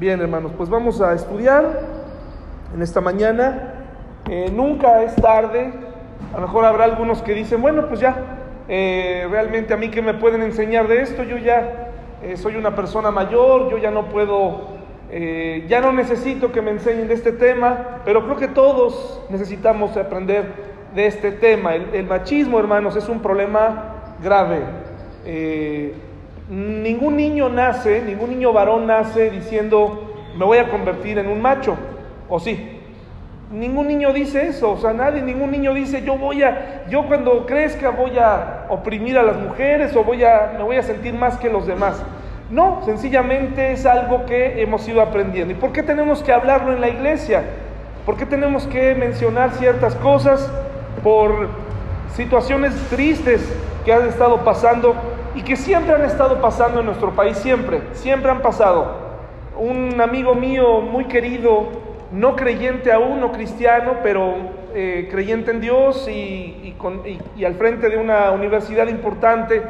Bien, hermanos, pues vamos a estudiar en esta mañana. Eh, nunca es tarde. A lo mejor habrá algunos que dicen, bueno, pues ya, eh, realmente a mí que me pueden enseñar de esto, yo ya eh, soy una persona mayor, yo ya no puedo, ya no necesito que me enseñen de este tema, pero creo que todos necesitamos aprender de este tema. El, machismo, hermanos, es un problema grave. Ningún niño nace, ningún niño varón nace diciendo, me voy a convertir en un macho, ¿o sí? Ningún niño dice eso, o sea, nadie, ningún niño dice, yo voy a, yo cuando crezca voy a oprimir a las mujeres o voy a, me voy a sentir más que los demás. No, sencillamente es algo que hemos ido aprendiendo. ¿Y por qué tenemos que hablarlo en la iglesia? ¿Por qué tenemos que mencionar ciertas cosas por situaciones tristes que han estado pasando y que siempre han estado pasando en nuestro país, siempre, siempre han pasado. Un amigo mío muy querido, no creyente aún, no cristiano, pero eh, creyente en Dios y, y, al frente de una universidad importante,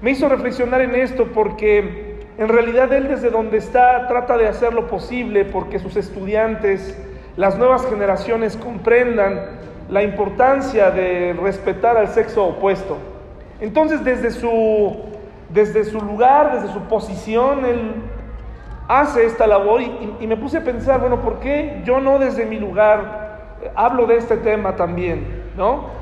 me hizo reflexionar en esto porque en realidad él desde donde está trata de hacer lo posible porque sus estudiantes, las nuevas generaciones comprendan la importancia de respetar al sexo opuesto. Entonces desde su, desde su lugar, desde su posición, él hace esta labor y, me puse a pensar, bueno, ¿por qué yo no desde mi lugar hablo de este tema también? ¿No?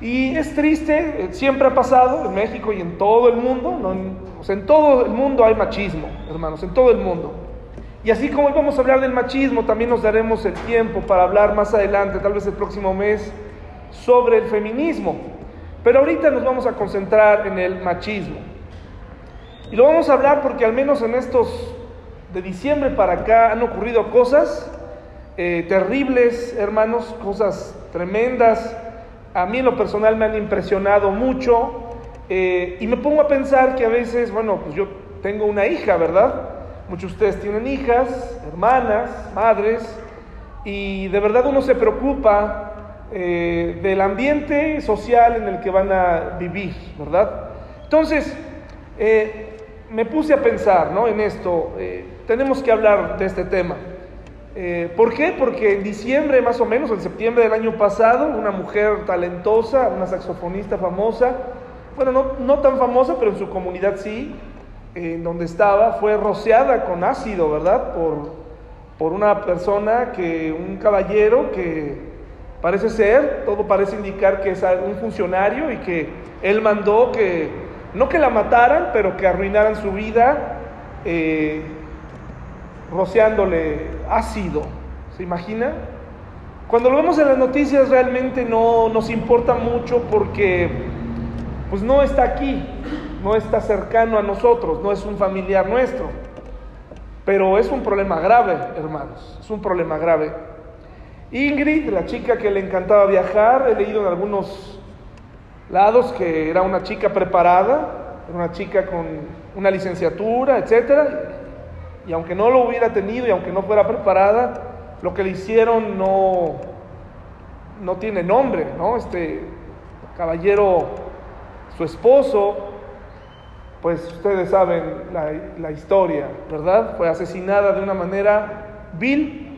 Y es triste, siempre ha pasado en México y en todo el mundo, ¿no? en todo el mundo hay machismo, hermanos, en todo el mundo. Y así como hoy vamos a hablar del machismo, también nos daremos el tiempo para hablar más adelante, tal vez el próximo mes, sobre el feminismo. Pero ahorita nos vamos a concentrar en el machismo. Y lo vamos a hablar porque al menos en estos de diciembre para acá han ocurrido cosas eh, terribles, hermanos, cosas tremendas. A mí en lo personal me han impresionado mucho. Eh, y me pongo a pensar que a veces, bueno, pues yo tengo una hija, ¿verdad? Muchos de ustedes tienen hijas, hermanas, madres, y de verdad uno se preocupa eh, del ambiente social en el que van a vivir, ¿verdad? Entonces, eh, me puse a pensar ¿no? en esto, eh, tenemos que hablar de este tema. ¿Por qué? Porque en diciembre, más o menos, en septiembre del año pasado, una mujer talentosa, una saxofonista famosa, bueno, no, no tan famosa, pero en su comunidad sí, en donde estaba, fue rociada con ácido, ¿verdad? Por, por una persona que, un caballero que Parece ser, todo parece indicar que es un funcionario y que él mandó que, no que la mataran, pero que arruinaran su vida eh, rociándole ácido. ¿Se imagina? Cuando lo vemos en las noticias realmente no nos importa mucho porque pues no está aquí, no está cercano a nosotros, no es un familiar nuestro. Pero es un problema grave, hermanos, es un problema grave. Ingrid, la chica que le encantaba viajar, he leído en algunos lados que era una chica preparada, era una chica con una licenciatura, etcétera, y aunque no lo hubiera tenido y aunque no fuera preparada, lo que le hicieron no, no tiene nombre, ¿no? Este caballero, su esposo, pues ustedes saben la, la historia, ¿verdad? Fue asesinada de una manera vil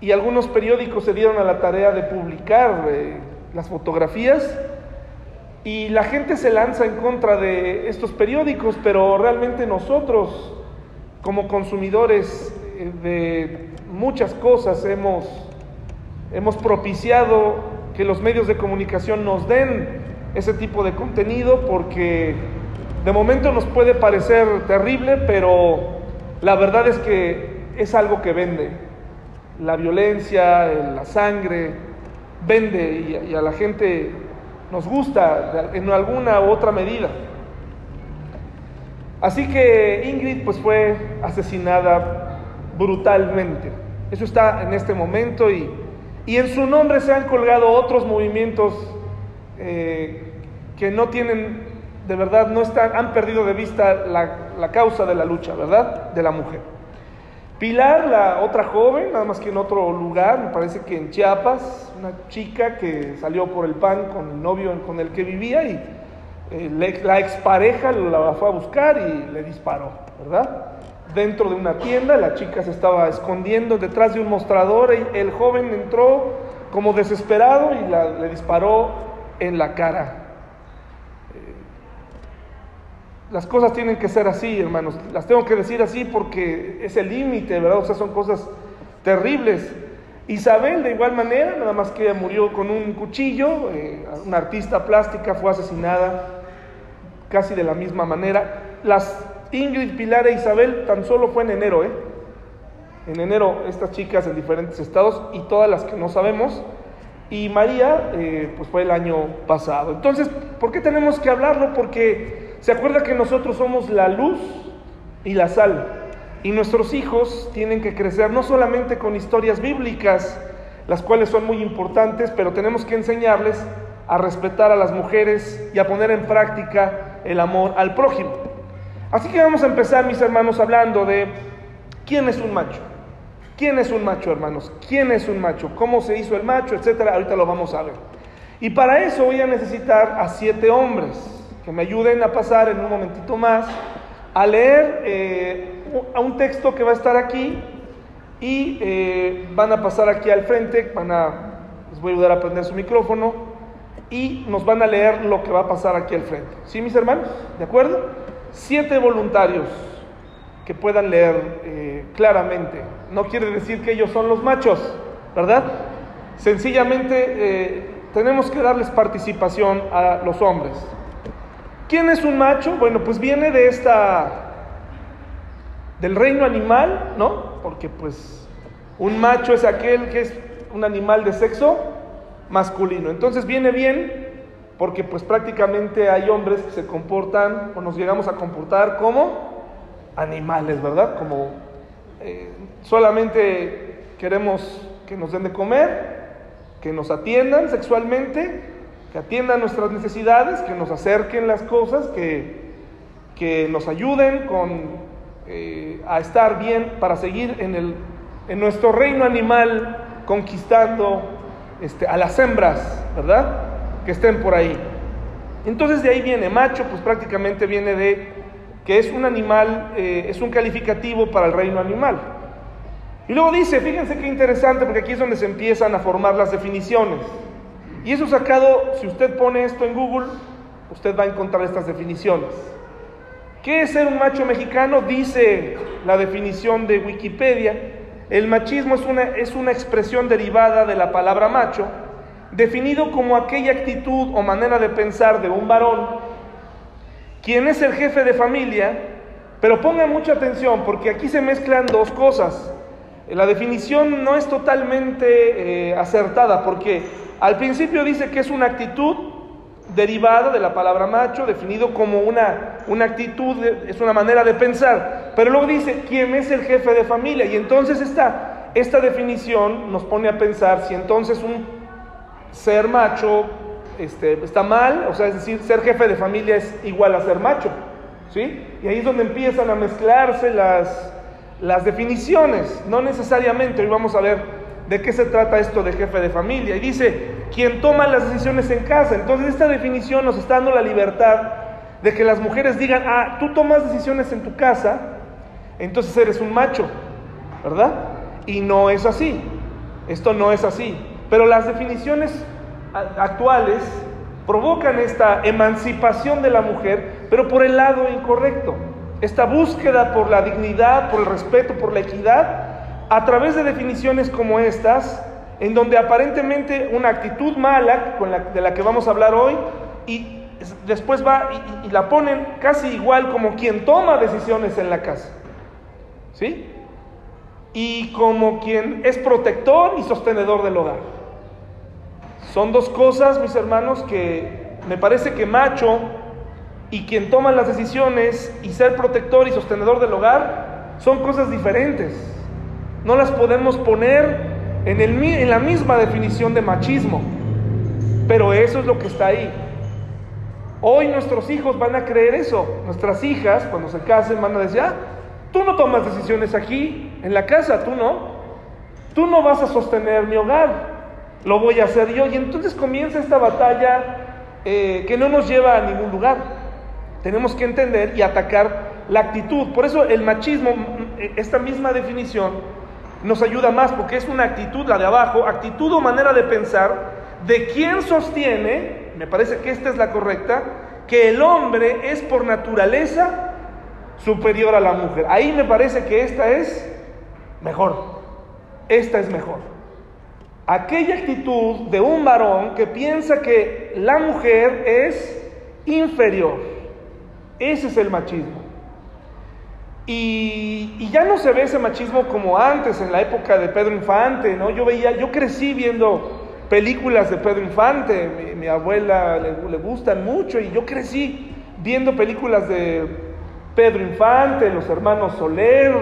y algunos periódicos se dieron a la tarea de publicar eh, las fotografías y la gente se lanza en contra de estos periódicos, pero realmente nosotros como consumidores eh, de muchas cosas hemos, hemos propiciado que los medios de comunicación nos den ese tipo de contenido porque de momento nos puede parecer terrible, pero la verdad es que es algo que vende la violencia, la sangre, vende y, a la gente nos gusta en alguna u otra medida. Así que Ingrid pues fue asesinada brutalmente. Eso está en este momento y, en su nombre se han colgado otros movimientos eh, que no tienen, de verdad, no están, han perdido de vista la, la causa de la lucha, ¿verdad? De la mujer. Pilar, la otra joven, nada más que en otro lugar, me parece que en Chiapas, una chica que salió por el pan con el novio con el que vivía y eh, la expareja la fue a buscar y le disparó, ¿verdad? dentro de una tienda, la chica se estaba escondiendo detrás de un mostrador, y el joven entró como desesperado y le disparó en la cara. Eh, las cosas tienen que ser así, hermanos, las tengo que decir así porque es el límite, ¿verdad? O sea, son cosas terribles. Isabel, de igual manera, nada más que ella murió con un cuchillo, eh, una artista plástica fue asesinada casi de la misma manera. Las Ingrid, Pilar e Isabel tan solo fue en enero, ¿eh? En enero estas chicas en diferentes estados y todas las que no sabemos. Y María, eh, pues fue el año pasado. Entonces, ¿por qué tenemos que hablarlo? Porque se acuerda que nosotros somos la luz y la sal. Y nuestros hijos tienen que crecer no solamente con historias bíblicas, las cuales son muy importantes, pero tenemos que enseñarles a respetar a las mujeres y a poner en práctica el amor al prójimo. Así que vamos a empezar, mis hermanos, hablando de quién es un macho. ¿Quién es un macho, hermanos? ¿Quién es un macho? ¿Cómo se hizo el macho? Etcétera. Ahorita lo vamos a ver. Y para eso voy a necesitar a siete hombres que me ayuden a pasar en un momentito más a leer eh, a un texto que va a estar aquí y eh, van a pasar aquí al frente, van a, les voy a ayudar a prender su micrófono y nos van a leer lo que va a pasar aquí al frente. ¿Sí, mis hermanos? ¿De acuerdo? siete voluntarios que puedan leer eh, claramente. No quiere decir que ellos son los machos, ¿verdad? Sencillamente eh, tenemos que darles participación a los hombres. ¿Quién es un macho? Bueno, pues viene de esta, del reino animal, ¿no? Porque pues un macho es aquel que es un animal de sexo masculino. Entonces viene bien porque pues prácticamente hay hombres que se comportan o nos llegamos a comportar como animales, ¿verdad? Como eh, solamente queremos que nos den de comer, que nos atiendan sexualmente, que atiendan nuestras necesidades, que nos acerquen las cosas, que, que nos ayuden con, eh, a estar bien para seguir en, el, en nuestro reino animal conquistando este, a las hembras, ¿verdad? que estén por ahí. Entonces de ahí viene, macho, pues prácticamente viene de que es un animal, eh, es un calificativo para el reino animal. Y luego dice, fíjense qué interesante, porque aquí es donde se empiezan a formar las definiciones. Y eso sacado, si usted pone esto en Google, usted va a encontrar estas definiciones. ¿Qué es ser un macho mexicano? Dice la definición de Wikipedia. El machismo es una, es una expresión derivada de la palabra macho, definido como aquella actitud o manera de pensar de un varón, quien es el jefe de familia, pero ponga mucha atención porque aquí se mezclan dos cosas. La definición no es totalmente eh, acertada porque al principio dice que es una actitud derivada de la palabra macho, definido como una, una actitud, es una manera de pensar, pero luego dice quién es el jefe de familia y entonces esta, esta definición nos pone a pensar si entonces un ser macho este, está mal, o sea, es decir, ser jefe de familia es igual a ser macho, ¿sí? Y ahí es donde empiezan a mezclarse las, las definiciones, no necesariamente, hoy vamos a ver de qué se trata esto de jefe de familia, y dice, quien toma las decisiones en casa, entonces esta definición nos está dando la libertad de que las mujeres digan, ah, tú tomas decisiones en tu casa, entonces eres un macho, ¿verdad? Y no es así, esto no es así. Pero las definiciones actuales provocan esta emancipación de la mujer, pero por el lado incorrecto. Esta búsqueda por la dignidad, por el respeto, por la equidad, a través de definiciones como estas, en donde aparentemente una actitud mala, de la que vamos a hablar hoy, y después va y, y la ponen casi igual como quien toma decisiones en la casa. ¿Sí? Y como quien es protector y sostenedor del hogar. Son dos cosas, mis hermanos, que me parece que macho y quien toma las decisiones y ser protector y sostenedor del hogar son cosas diferentes. No las podemos poner en, la misma definición de machismo, pero eso es lo que está ahí. Hoy nuestros hijos van a creer eso. Nuestras hijas, cuando se casen, van a decir, ah, tú no tomas decisiones aquí, en la casa, tú no. Tú no vas a sostener mi hogar lo voy a hacer yo. Y entonces comienza esta batalla eh, que no nos lleva a ningún lugar. Tenemos que entender y atacar la actitud. Por eso el machismo, esta misma definición, nos ayuda más porque es una actitud, la de abajo, actitud o manera de pensar de quien sostiene, me parece que esta es la correcta, que el hombre es por naturaleza superior a la mujer. Ahí me parece que esta es mejor. Esta es mejor. Aquella actitud de un varón que piensa que la mujer es inferior. Ese es el machismo. Y, ya no se ve ese machismo como antes, en la época de Pedro Infante, ¿no? Yo veía, yo crecí viendo películas de Pedro Infante, mi, abuela le, le, gustan mucho y yo crecí viendo películas de Pedro Infante, los hermanos Soler,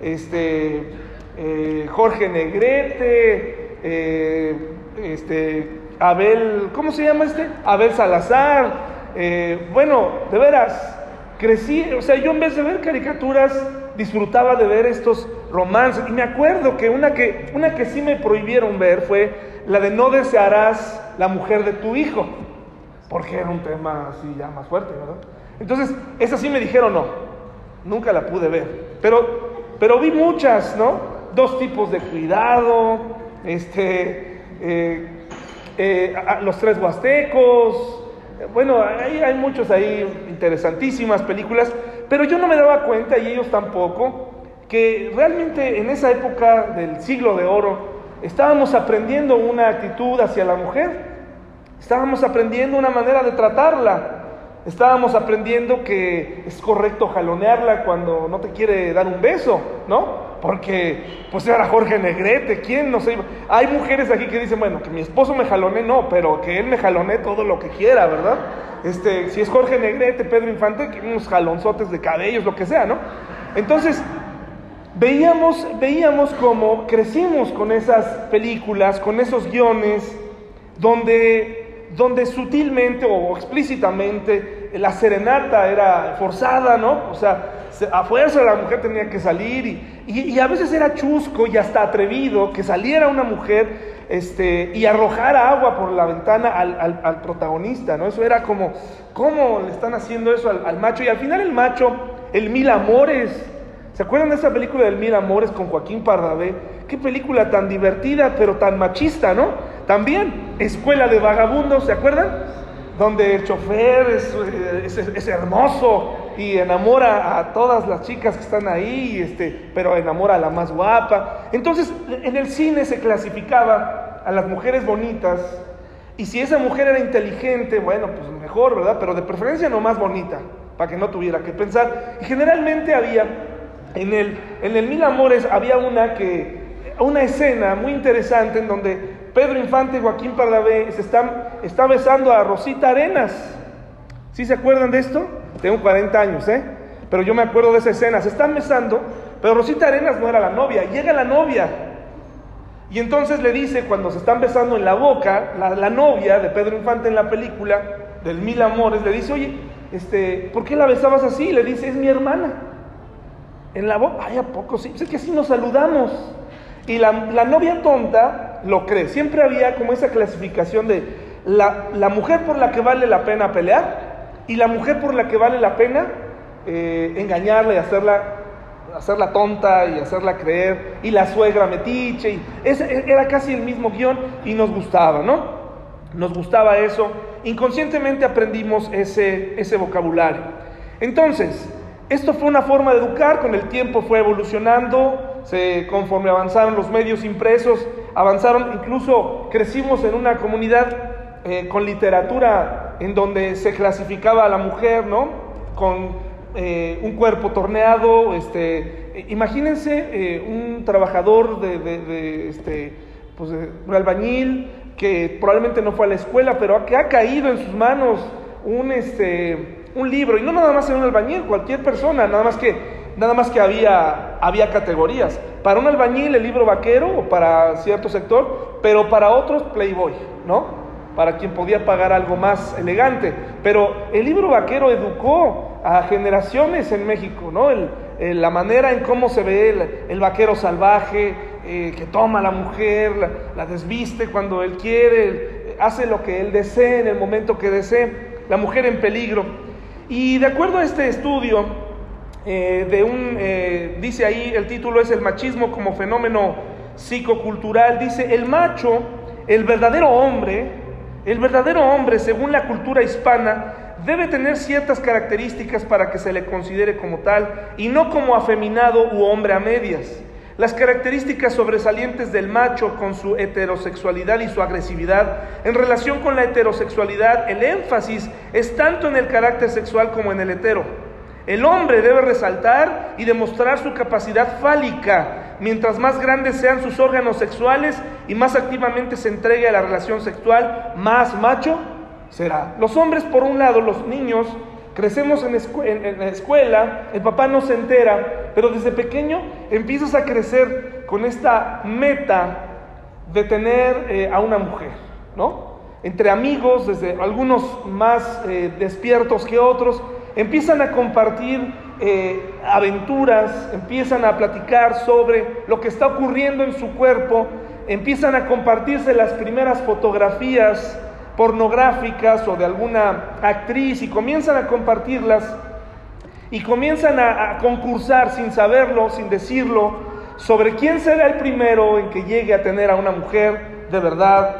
este, eh, Jorge Negrete, eh, este, Abel, ¿cómo se llama este? Abel Salazar. Eh, bueno, de veras, crecí, o sea, yo en vez de ver caricaturas, disfrutaba de ver estos romances. Y me acuerdo que una que, una que sí me prohibieron ver fue la de no desearás la mujer de tu hijo, porque era un tema así ya más fuerte, ¿verdad? Entonces, esa sí me dijeron no, nunca la pude ver, pero, pero vi muchas, ¿no? Dos tipos de cuidado, este, eh, eh, los tres huastecos, bueno, hay, hay muchos ahí interesantísimas películas, pero yo no me daba cuenta, y ellos tampoco, que realmente en esa época del siglo de oro estábamos aprendiendo una actitud hacia la mujer, estábamos aprendiendo una manera de tratarla, estábamos aprendiendo que es correcto jalonearla cuando no te quiere dar un beso, ¿no? Porque pues era Jorge Negrete, ¿quién no sé? Hay mujeres aquí que dicen, bueno, que mi esposo me jalone, no, pero que él me jalone todo lo que quiera, ¿verdad? Este, si es Jorge Negrete, Pedro Infante, unos jalonzotes de cabellos, lo que sea, ¿no? Entonces, veíamos, veíamos cómo crecimos con esas películas, con esos guiones, donde, donde sutilmente o explícitamente la serenata era forzada, ¿no? O sea, a fuerza la mujer tenía que salir y, a veces era chusco y hasta atrevido que saliera una mujer este, y arrojara agua por la ventana al, protagonista, ¿no? Eso era como, ¿cómo le están haciendo eso al, al, macho? Y al final el macho, el mil amores, ¿se acuerdan de esa película del mil amores con Joaquín Pardavé? Qué película tan divertida, pero tan machista, ¿no? También, Escuela de Vagabundos, ¿se acuerdan? Donde el chofer es, es, hermoso y enamora a todas las chicas que están ahí, este, pero enamora a la más guapa. Entonces, en el cine se clasificaba a las mujeres bonitas, y si esa mujer era inteligente, bueno, pues mejor, ¿verdad? Pero de preferencia no más bonita, para que no tuviera que pensar. Y generalmente había, en el, en el Mil Amores, había una que, una escena muy interesante en donde Pedro Infante y Joaquín Pardavé se están, está besando a Rosita Arenas. ¿Sí se acuerdan de esto? Tengo 40 años, ¿eh? Pero yo me acuerdo de esa escena. Se están besando, pero Rosita Arenas no era la novia. Llega la novia. Y entonces le dice, cuando se están besando en la boca, la, novia de Pedro Infante en la película, del Mil Amores, le dice, oye, este, ¿por qué la besabas así? Le dice, es mi hermana. En la boca, ay, ¿a poco sí? Es que así nos saludamos. Y la, la, novia tonta lo cree. Siempre había como esa clasificación de la, la mujer por la que vale la pena pelear y la mujer por la que vale la pena eh, engañarla y hacerla, hacerla tonta y hacerla creer, y la suegra metiche, ese era casi el mismo guion y nos gustaba, ¿no? Nos gustaba eso, inconscientemente aprendimos ese, ese vocabulario. Entonces, esto fue una forma de educar, con el tiempo fue evolucionando, se, conforme avanzaron los medios impresos, avanzaron, incluso crecimos en una comunidad eh, con literatura en donde se clasificaba a la mujer, ¿no? Con eh, un cuerpo torneado, este, eh, imagínense un trabajador de, este, pues un albañil que probablemente no fue a la escuela, pero que ha caído en sus manos un, este, un libro, y no nada más en un albañil, cualquier persona, nada más que, nada más que había, había categorías. Para un albañil el libro vaquero o para cierto sector, pero para otros Playboy, ¿no? para quien podía pagar algo más elegante. Pero el libro vaquero educó a generaciones en México, ¿no? la manera en cómo se ve el, vaquero salvaje, eh, que toma a la mujer, la, desviste cuando él quiere, hace lo que él desee en el momento que desee, la mujer en peligro. Y de acuerdo a este estudio, eh, de un, eh, dice ahí, el título es el machismo como fenómeno psicocultural, dice, el macho, el verdadero hombre, el verdadero hombre, según la cultura hispana, debe tener ciertas características para que se le considere como tal y no como afeminado u hombre a medias. Las características sobresalientes del macho con su heterosexualidad y su agresividad. En relación con la heterosexualidad, el énfasis es tanto en el carácter sexual como en el hetero. El hombre debe resaltar y demostrar su capacidad fálica. Mientras más grandes sean sus órganos sexuales y más activamente se entregue a la relación sexual, más macho será. Los hombres, por un lado, los niños, Crecemos en, la escuela, el papá no se entera, pero desde pequeño empiezas a crecer con esta meta de tener eh, a una mujer, ¿no? Entre amigos, desde algunos más eh, despiertos que otros, empiezan a compartir eh, aventuras, empiezan a platicar sobre lo que está ocurriendo en su cuerpo, empiezan a compartirse las primeras fotografías pornográficas o de alguna actriz y comienzan a compartirlas y comienzan a, concursar sin saberlo, sin decirlo, sobre quién será el primero en que llegue a tener a una mujer de verdad.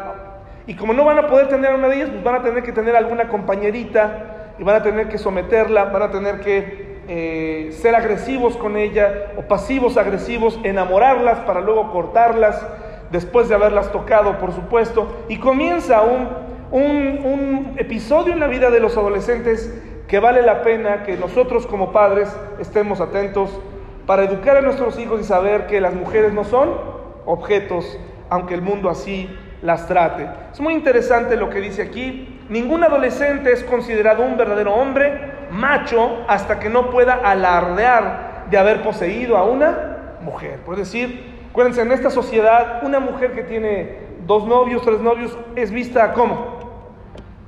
Y como no van a poder tener a una de ellas, pues van a tener que tener alguna compañerita y van a tener que someterla, van a tener que eh, ser agresivos con ella o pasivos agresivos, enamorarlas para luego cortarlas después de haberlas tocado, por supuesto, y comienza un un, episodio en la vida de los adolescentes que vale la pena que nosotros como padres estemos atentos para educar a nuestros hijos y saber que las mujeres no son objetos, aunque el mundo así las trate. Es muy interesante lo que dice aquí. Ningún adolescente es considerado un verdadero hombre macho hasta que no pueda alardear de haber poseído a una mujer. Por decir, acuérdense, en esta sociedad una mujer que tiene dos novios, tres novios, es vista como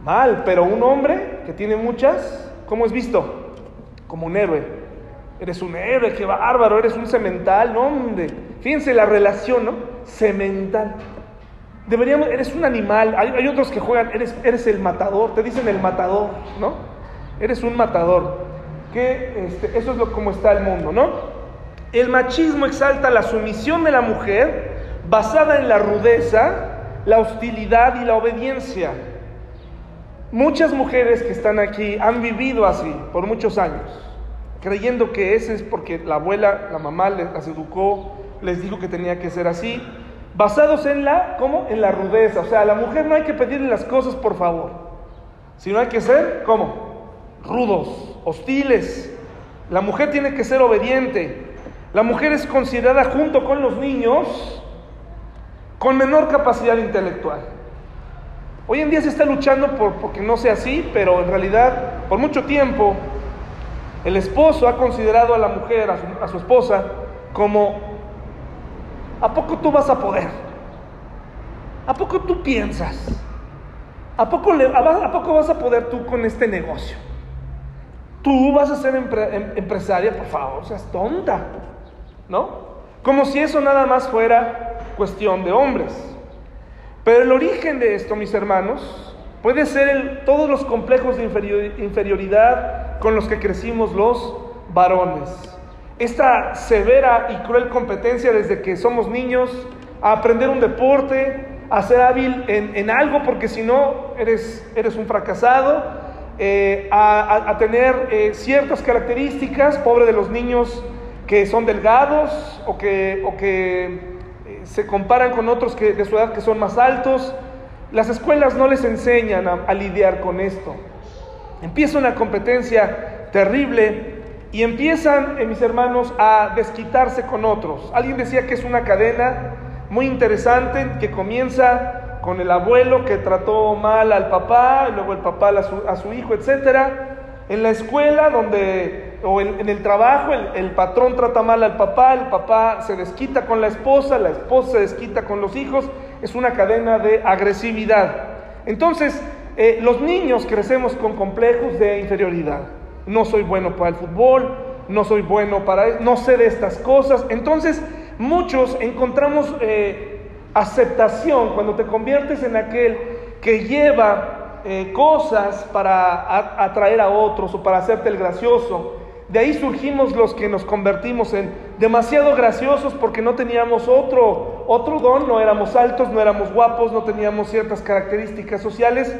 Mal, pero un hombre que tiene muchas, ¿cómo es visto? Como un héroe. Eres un héroe, qué bárbaro, eres un cemental, no. Fíjense la relación, ¿no? Cemental. Deberíamos, eres un animal. Hay, otros que juegan, eres, eres el matador, te dicen el matador, ¿no? Eres un matador. Que este, eso es lo como está el mundo, ¿no? El machismo exalta la sumisión de la mujer basada en la rudeza, la hostilidad y la obediencia. Muchas mujeres que están aquí han vivido así por muchos años, creyendo que ese es porque la abuela, la mamá las educó, les dijo que tenía que ser así, basados en la, ¿cómo? En la rudeza. O sea, a la mujer no hay que pedirle las cosas por favor, sino hay que ser, ¿cómo? Rudos, hostiles. La mujer tiene que ser obediente. La mujer es considerada junto con los niños con menor capacidad intelectual. Hoy en día se está luchando por porque no sea así, pero en realidad por mucho tiempo el esposo ha considerado a la mujer, a su, esposa, como, ¿a poco tú vas a poder? ¿A poco tú piensas? ¿A poco, a, poco vas a poder tú con este negocio? Tú vas a ser em, empresaria, por favor, seas tonta, ¿no? Como si eso nada más fuera cuestión de hombres. Pero el origen de esto, mis hermanos, puede ser todos los complejos de inferioridad con los que crecimos los varones. Esta severa y cruel competencia desde que somos niños a aprender un deporte, a ser hábil en, algo, porque si no eres, eres un fracasado, eh, a, tener eh, ciertas características, pobre de los niños que son delgados o que, o que se comparan con otros que, de su edad que son más altos. Las escuelas no les enseñan a, lidiar con esto. Empieza una competencia terrible y empiezan, eh, mis hermanos, a desquitarse con otros. Alguien decía que es una cadena muy interesante que comienza con el abuelo que trató mal al papá, luego el papá a su, a su hijo, etcétera. En la escuela donde o en, el trabajo el, patrón trata mal al papá, el papá se desquita con la esposa, la esposa se desquita con los hijos, es una cadena de agresividad. Entonces, eh, los niños crecemos con complejos de inferioridad. No soy bueno para el fútbol, no soy bueno para, no sé de estas cosas. Entonces, muchos encontramos eh, aceptación cuando te conviertes en aquel que lleva eh, cosas para atraer a otros o para hacerte el gracioso De ahí surgimos los que nos convertimos en demasiado graciosos porque no teníamos otro, otro don, no éramos altos, no éramos guapos, no teníamos ciertas características sociales,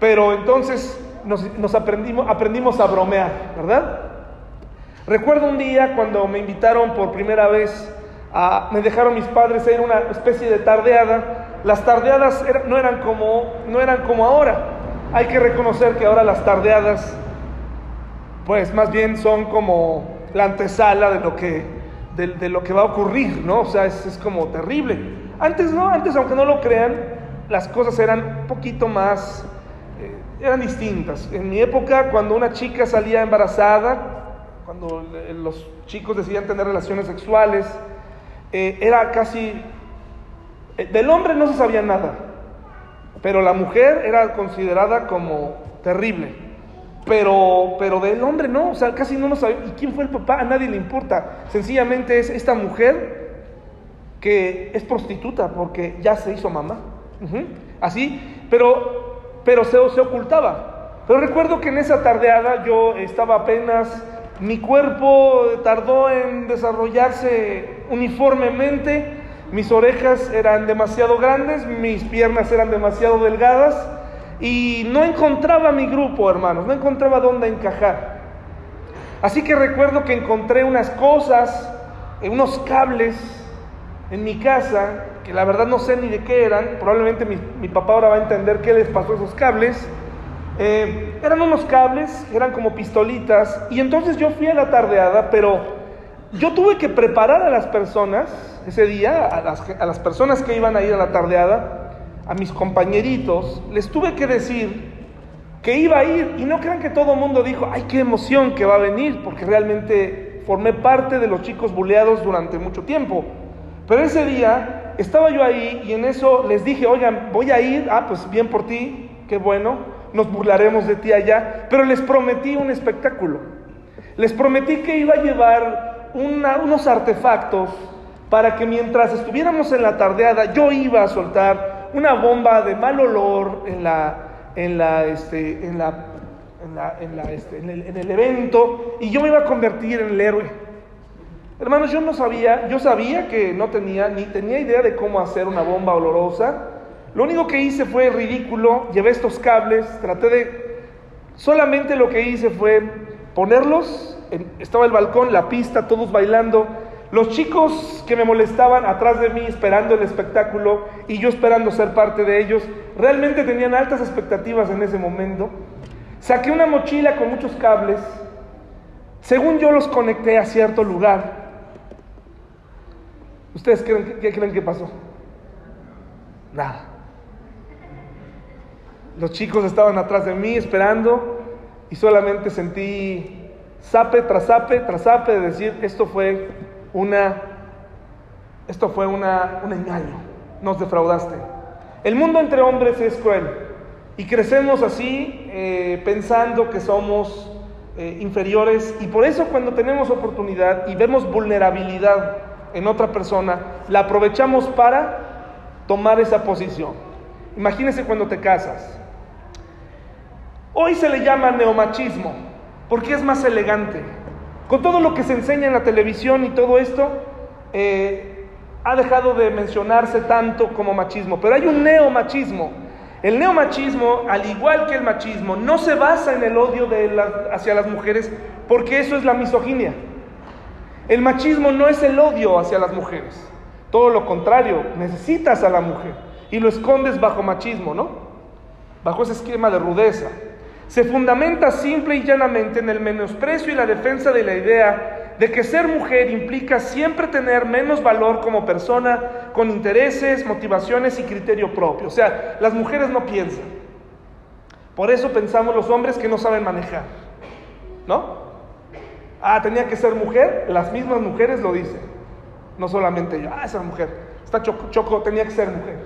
pero entonces nos, aprendimos, aprendimos a bromear, ¿verdad? Recuerdo un día cuando me invitaron por primera vez, a, me dejaron mis padres a ir una especie de tardeada. Las tardeadas no, eran como, no eran como ahora. Hay que reconocer que ahora las tardeadas, pues más bien son como la antesala de lo que, de, lo que va a ocurrir, ¿no? O sea, es, es como terrible. Antes no, antes aunque no lo crean, las cosas eran un poquito más, eran distintas. En mi época, cuando una chica salía embarazada, cuando los chicos decidían tener relaciones sexuales, eh, era casi... Eh, del hombre no se sabía nada, pero la mujer era considerada como terrible. Pero, pero del hombre no, o sea, casi no lo sabía. ¿Y quién fue el papá? A nadie le importa. Sencillamente es esta mujer que es prostituta porque ya se hizo mamá. Así, pero, pero se, se ocultaba. Pero recuerdo que en esa tardeada yo estaba apenas mi cuerpo tardó en desarrollarse uniformemente, mis orejas eran demasiado grandes, mis piernas eran demasiado delgadas y no encontraba mi grupo, hermanos, no encontraba dónde encajar. Así que recuerdo que encontré unas cosas, eh, unos cables en mi casa, que la verdad no sé ni de qué eran, probablemente mi, mi papá ahora va a entender qué les pasó a esos cables. Eh, eran unos cables, eran como pistolitas, y entonces yo fui a la tardeada, pero yo tuve que preparar a las personas ese día, a las, a las personas que iban a ir a la tardeada, a mis compañeritos, les tuve que decir que iba a ir, y no crean que todo el mundo dijo, ay, qué emoción que va a venir, porque realmente formé parte de los chicos buleados durante mucho tiempo. Pero ese día estaba yo ahí y en eso les dije, oigan, voy a ir, ah, pues bien por ti, qué bueno nos burlaremos de ti allá, pero les prometí un espectáculo. Les prometí que iba a llevar unos artefactos para que mientras estuviéramos en la tardeada yo iba a soltar una bomba de mal olor en la en la este en la en, la, este, el, en el evento y yo me iba a convertir en el héroe. Hermanos, yo no sabía, yo sabía que no tenía ni tenía idea de cómo hacer una bomba olorosa, lo único que hice fue ridículo, llevé estos cables, traté de... Solamente lo que hice fue ponerlos, estaba el balcón, la pista, todos bailando, los chicos que me molestaban atrás de mí esperando el espectáculo y yo esperando ser parte de ellos, realmente tenían altas expectativas en ese momento. Saqué una mochila con muchos cables, según yo los conecté a cierto lugar. ¿Ustedes creen, qué creen que pasó? Nada. Los chicos estaban atrás de mí esperando y solamente sentí sape tras sape tras sape de decir esto fue una esto fue una, un engaño, nos defraudaste. El mundo entre hombres es cruel y crecemos así eh, pensando que somos eh, inferiores y por eso cuando tenemos oportunidad y vemos vulnerabilidad en otra persona, la aprovechamos para tomar esa posición. Imagínese cuando te casas. Hoy se le llama neomachismo porque es más elegante. Con todo lo que se enseña en la televisión y todo esto, eh, ha dejado de mencionarse tanto como machismo, pero hay un neomachismo. El neomachismo, al igual que el machismo, no se basa en el odio hacia las mujeres porque eso es la misoginia. El machismo no es el odio hacia las mujeres. Todo lo contrario, necesitas a la mujer y lo escondes bajo machismo, ¿no? Bajo ese esquema de rudeza se fundamenta simple y llanamente en el menosprecio y la defensa de la idea de que ser mujer implica siempre tener menos valor como persona, con intereses, motivaciones y criterio propio. O sea, las mujeres no piensan. Por eso pensamos los hombres que no saben manejar. ¿No? Ah, tenía que ser mujer, las mismas mujeres lo dicen. No solamente yo, ah, esa mujer, está choco, tenía que ser mujer.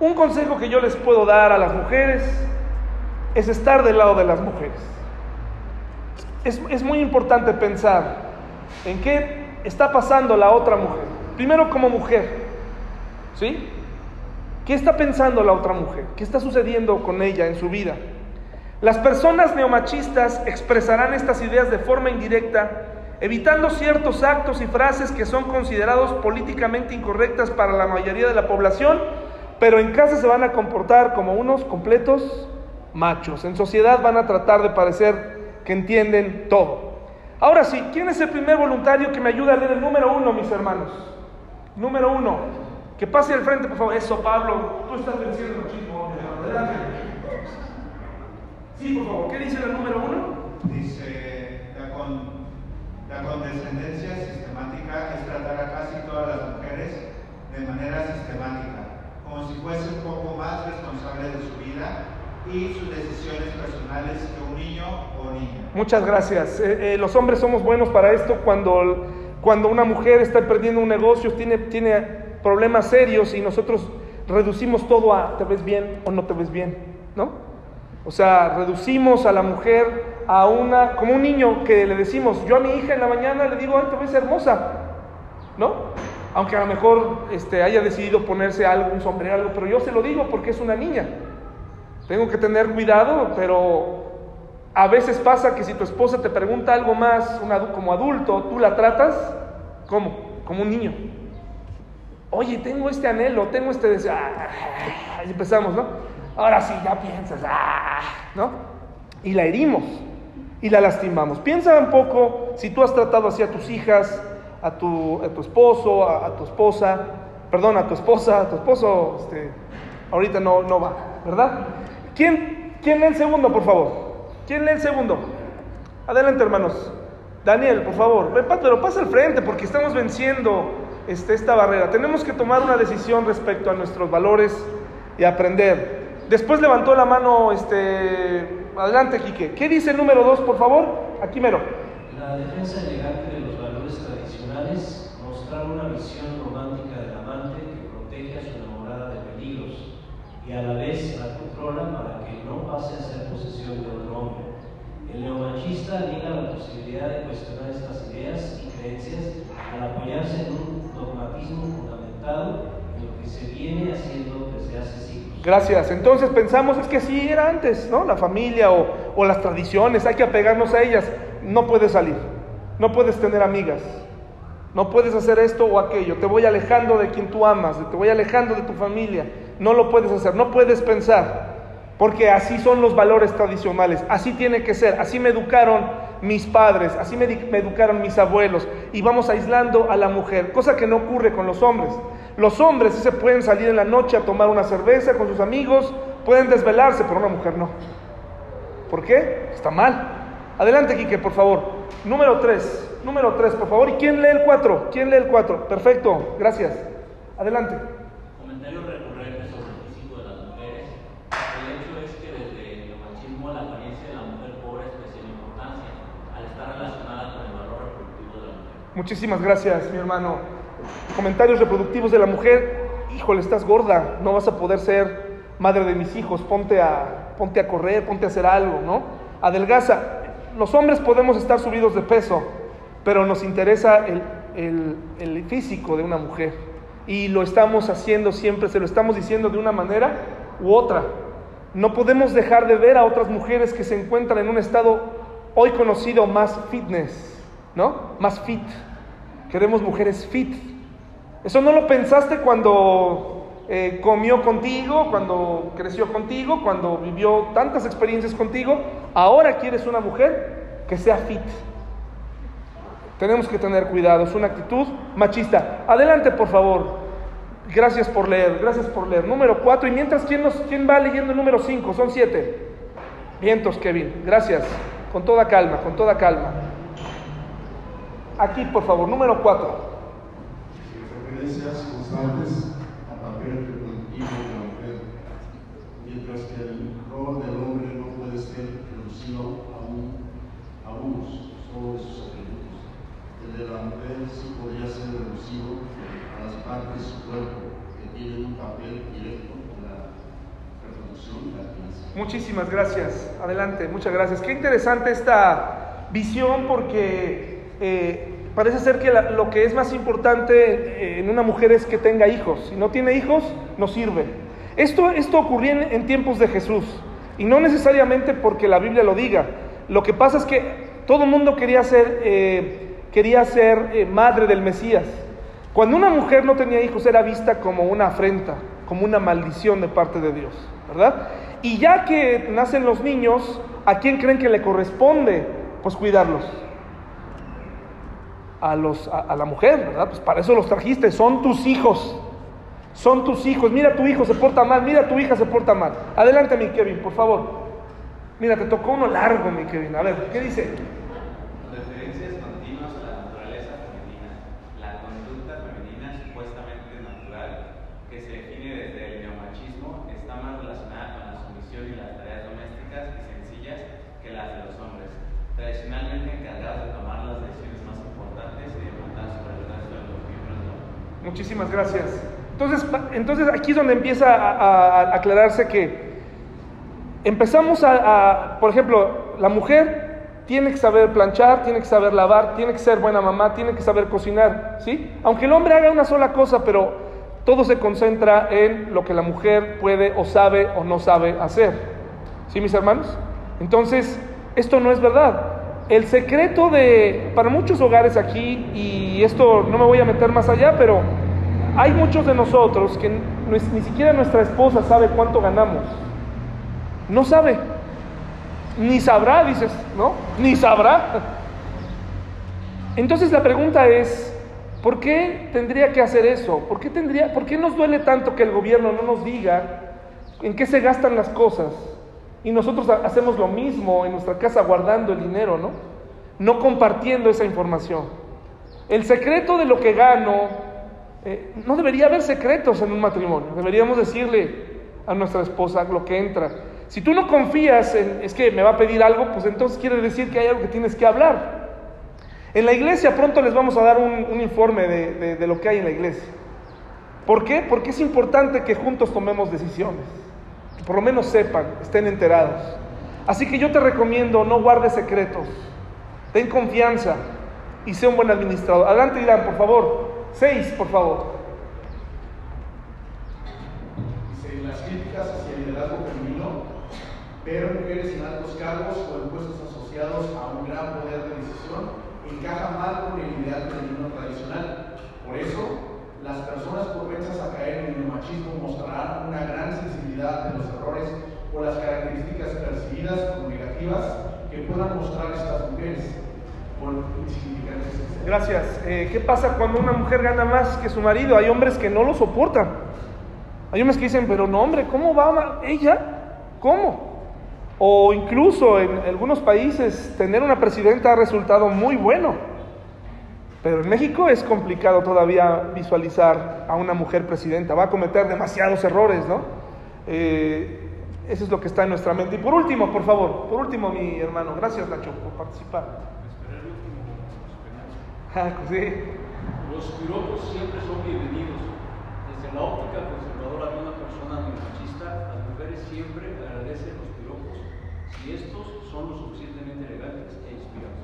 Un consejo que yo les puedo dar a las mujeres es estar del lado de las mujeres. Es, muy importante pensar en qué está pasando la otra mujer. Primero como mujer, ¿sí? ¿Qué está pensando la otra mujer? ¿Qué está sucediendo con ella en su vida? Las personas neomachistas expresarán estas ideas de forma indirecta, evitando ciertos actos y frases que son considerados políticamente incorrectas para la mayoría de la población, pero en casa se van a comportar como unos completos machos. En sociedad van a tratar de parecer que entienden todo. Ahora sí, ¿quién es el primer voluntario que me ayuda a leer el número uno, mis hermanos? Número uno. Que pase al frente, por favor. Eso, Pablo. Tú estás venciendo el. Adelante. Sí, por favor. ¿Qué dice el número uno? Dice, la, con, la condescendencia sistemática es tratar a casi todas las mujeres de manera sistemática, como si fuese un poco más responsable de su vida y sus decisiones personales que un niño o niña. Muchas gracias. Eh, eh, los hombres somos buenos para esto cuando, cuando una mujer está perdiendo un negocio, tiene, tiene problemas serios y nosotros reducimos todo a te ves bien o no te ves bien, ¿no? O sea, reducimos a la mujer a una, como un niño que le decimos, yo a mi hija en la mañana le digo, ay, te ves hermosa, ¿no? Aunque a lo mejor este, haya decidido ponerse algo, un sombrero, algo, pero yo se lo digo porque es una niña. Tengo que tener cuidado, pero a veces pasa que si tu esposa te pregunta algo más como adulto, tú la tratas como, como un niño. Oye, tengo este anhelo, tengo este deseo. Ah, empezamos, ¿no? Ahora sí, ya piensas, ah, ¿no? Y la herimos y la lastimamos. Piensa un poco si tú has tratado así a tus hijas, a tu, a tu esposo, a, tu esposa, perdón, a tu esposa, a tu esposo, este, ahorita no, no va, ¿verdad? ¿Quién, ¿Quién lee el segundo, por favor? ¿Quién lee el segundo? Adelante, hermanos. Daniel, por favor, pero pasa al frente porque estamos venciendo este, esta barrera. Tenemos que tomar una decisión respecto a nuestros valores y aprender. Después levantó la mano, este, adelante, Quique. ¿Qué dice el número dos, por favor? Aquí mero. La defensa elegante de los valores tradicionales, mostrar una visión romántica del amante que protege a su enamorada de peligros y a la vez la controla para que no pase a ser posesión de otro hombre. El neomachista niega la posibilidad de cuestionar estas ideas y creencias al apoyarse en un dogmatismo fundamentado en lo que se viene haciendo desde hace siglos. Gracias. Entonces pensamos, es que así era antes, ¿no? La familia o, o, las tradiciones, hay que apegarnos a ellas. No puedes salir, no puedes tener amigas, no puedes hacer esto o aquello. Te voy alejando de quien tú amas, te voy alejando de tu familia. No lo puedes hacer, no puedes pensar, porque así son los valores tradicionales, así tiene que ser, así me educaron mis padres, así me, educaron mis abuelos, y vamos aislando a la mujer, cosa que no ocurre con los hombres. Los hombres sí se pueden salir en la noche a tomar una cerveza con sus amigos, pueden desvelarse, pero una mujer no. ¿Por qué? Está mal. Adelante, Quique, por favor. Número 3, número 3, por favor. ¿Y quién lee el 4? ¿Quién lee el 4? Perfecto, gracias. Adelante. Comentario recurrente sobre el físico de las mujeres. El hecho es que desde el machismo la apariencia de la mujer cobra especial importancia al estar relacionada con el valor reproductivo de la mujer. Muchísimas gracias, mi hermano comentarios reproductivos de la mujer, híjole, estás gorda, no vas a poder ser madre de mis hijos, ponte a, ponte a correr, ponte a hacer algo, ¿no? Adelgaza. Los hombres podemos estar subidos de peso, pero nos interesa el, el, el físico de una mujer. Y lo estamos haciendo siempre, se lo estamos diciendo de una manera u otra. No podemos dejar de ver a otras mujeres que se encuentran en un estado hoy conocido más fitness, ¿no? Más fit. Queremos mujeres fit, eso no lo pensaste cuando eh, comió contigo, cuando creció contigo, cuando vivió tantas experiencias contigo. Ahora quieres una mujer que sea fit. Tenemos que tener cuidado, es una actitud machista. Adelante, por favor. Gracias por leer, gracias por leer. Número 4. Y mientras, ¿quién, nos, ¿quién va leyendo el número 5? Son 7. Vientos, Kevin. Gracias. Con toda calma, con toda calma. Aquí, por favor, número 4 constantes a papel reproductivo de la mujer, mientras que el rol del hombre no puede ser reducido a, un, a unos solo de sus atributos. El de la mujer sí podría ser reducido a las partes de su cuerpo que tienen un papel directo en la reproducción y la crianza. Muchísimas gracias. Adelante, muchas gracias. Qué interesante esta visión porque eh, parece ser que lo que es más importante en una mujer es que tenga hijos. Si no tiene hijos, no sirve. Esto, esto ocurría en, tiempos de Jesús. Y no necesariamente porque la Biblia lo diga. Lo que pasa es que todo el mundo quería ser, eh, quería ser eh, madre del Mesías. Cuando una mujer no tenía hijos era vista como una afrenta, como una maldición de parte de Dios, ¿verdad? Y ya que nacen los niños, ¿a quién creen que le corresponde? Pues cuidarlos. A, los, a, la mujer, ¿verdad? Pues para eso los trajiste, son tus hijos. Son tus hijos. Mira, tu hijo se porta mal, mira, tu hija se porta mal. Adelante, mi Kevin, por favor. Mira, te tocó uno largo, mi Kevin. A ver, ¿qué dice? Referencias continuas a la naturaleza femenina, la conducta femenina supuestamente natural, que se define desde el neomachismo, está más relacionada con la sumisión y las tareas domésticas y sencillas que las de los hombres, tradicionalmente encargados de tomar las decisiones más importantes y de mandar sobre el resto de los miembros de la Muchísimas gracias. Entonces, entonces aquí es donde empieza a aclararse que empezamos a, a- por ejemplo, la mujer tiene que saber planchar, tiene que saber lavar, tiene que ser buena mamá, tiene que saber cocinar, ¿sí? Aunque el hombre haga una sola cosa, pero todo se concentra en lo que la mujer puede o sabe o no sabe hacer. ¿Sí, mis hermanos? Entonces, esto no es verdad. El secreto de, para muchos hogares aquí, y esto no me voy a meter más allá, pero hay muchos de nosotros que ni siquiera nuestra esposa sabe cuánto ganamos. No sabe. Ni sabrá, dices, ¿no? Ni sabrá. Entonces la pregunta es, ¿por qué tendría que hacer eso? ¿Por qué, tendría, ¿Por qué nos duele tanto que el gobierno no nos diga en qué se gastan las cosas? Y nosotros ha- hacemos lo mismo en nuestra casa guardando el dinero, ¿no? No compartiendo esa información. El secreto de lo que gano, eh, no debería haber secretos en un matrimonio. Deberíamos decirle a nuestra esposa lo que entra. Si tú no confías en, es que me va a pedir algo, pues entonces quiere decir que hay algo que tienes que hablar. En la iglesia pronto les vamos a dar un, informe de, de- de lo que hay en la iglesia. ¿Por qué? Porque es importante que juntos tomemos decisiones. Por lo menos sepan, estén enterados. Así que yo te recomiendo, no guardes secretos. Ten confianza y sé un buen administrador. Adelante, Irán, por favor. Seis, por favor. Las críticas hacia el liderazgo femenino, ver mujeres en altos cargos o en puestos asociados a un gran poder de decisión, encaja mal con el ideal femenino tradicional. Por eso, las personas propensas a caer en el machismo mostrarán una gran sensibilidad de los errores o las características percibidas como negativas que puedan mostrar estas mujeres. Gracias. Eh, ¿Qué pasa cuando una mujer gana más que su marido? Hay hombres que no lo soportan. Hay hombres que dicen, pero no, hombre, ¿cómo va ella? ¿Cómo? O incluso en algunos países tener una presidenta ha resultado muy bueno. Pero en México es complicado todavía visualizar a una mujer presidenta. Va a cometer demasiados errores, ¿no? Eh, eso es lo que está en nuestra mente. Y por último, por favor, por último, mi hermano, gracias Nacho por participar. Ah, sí. Los piropos siempre son bienvenidos. Desde la óptica conservadora de una persona machista, las mujeres siempre agradecen los piropos si estos son lo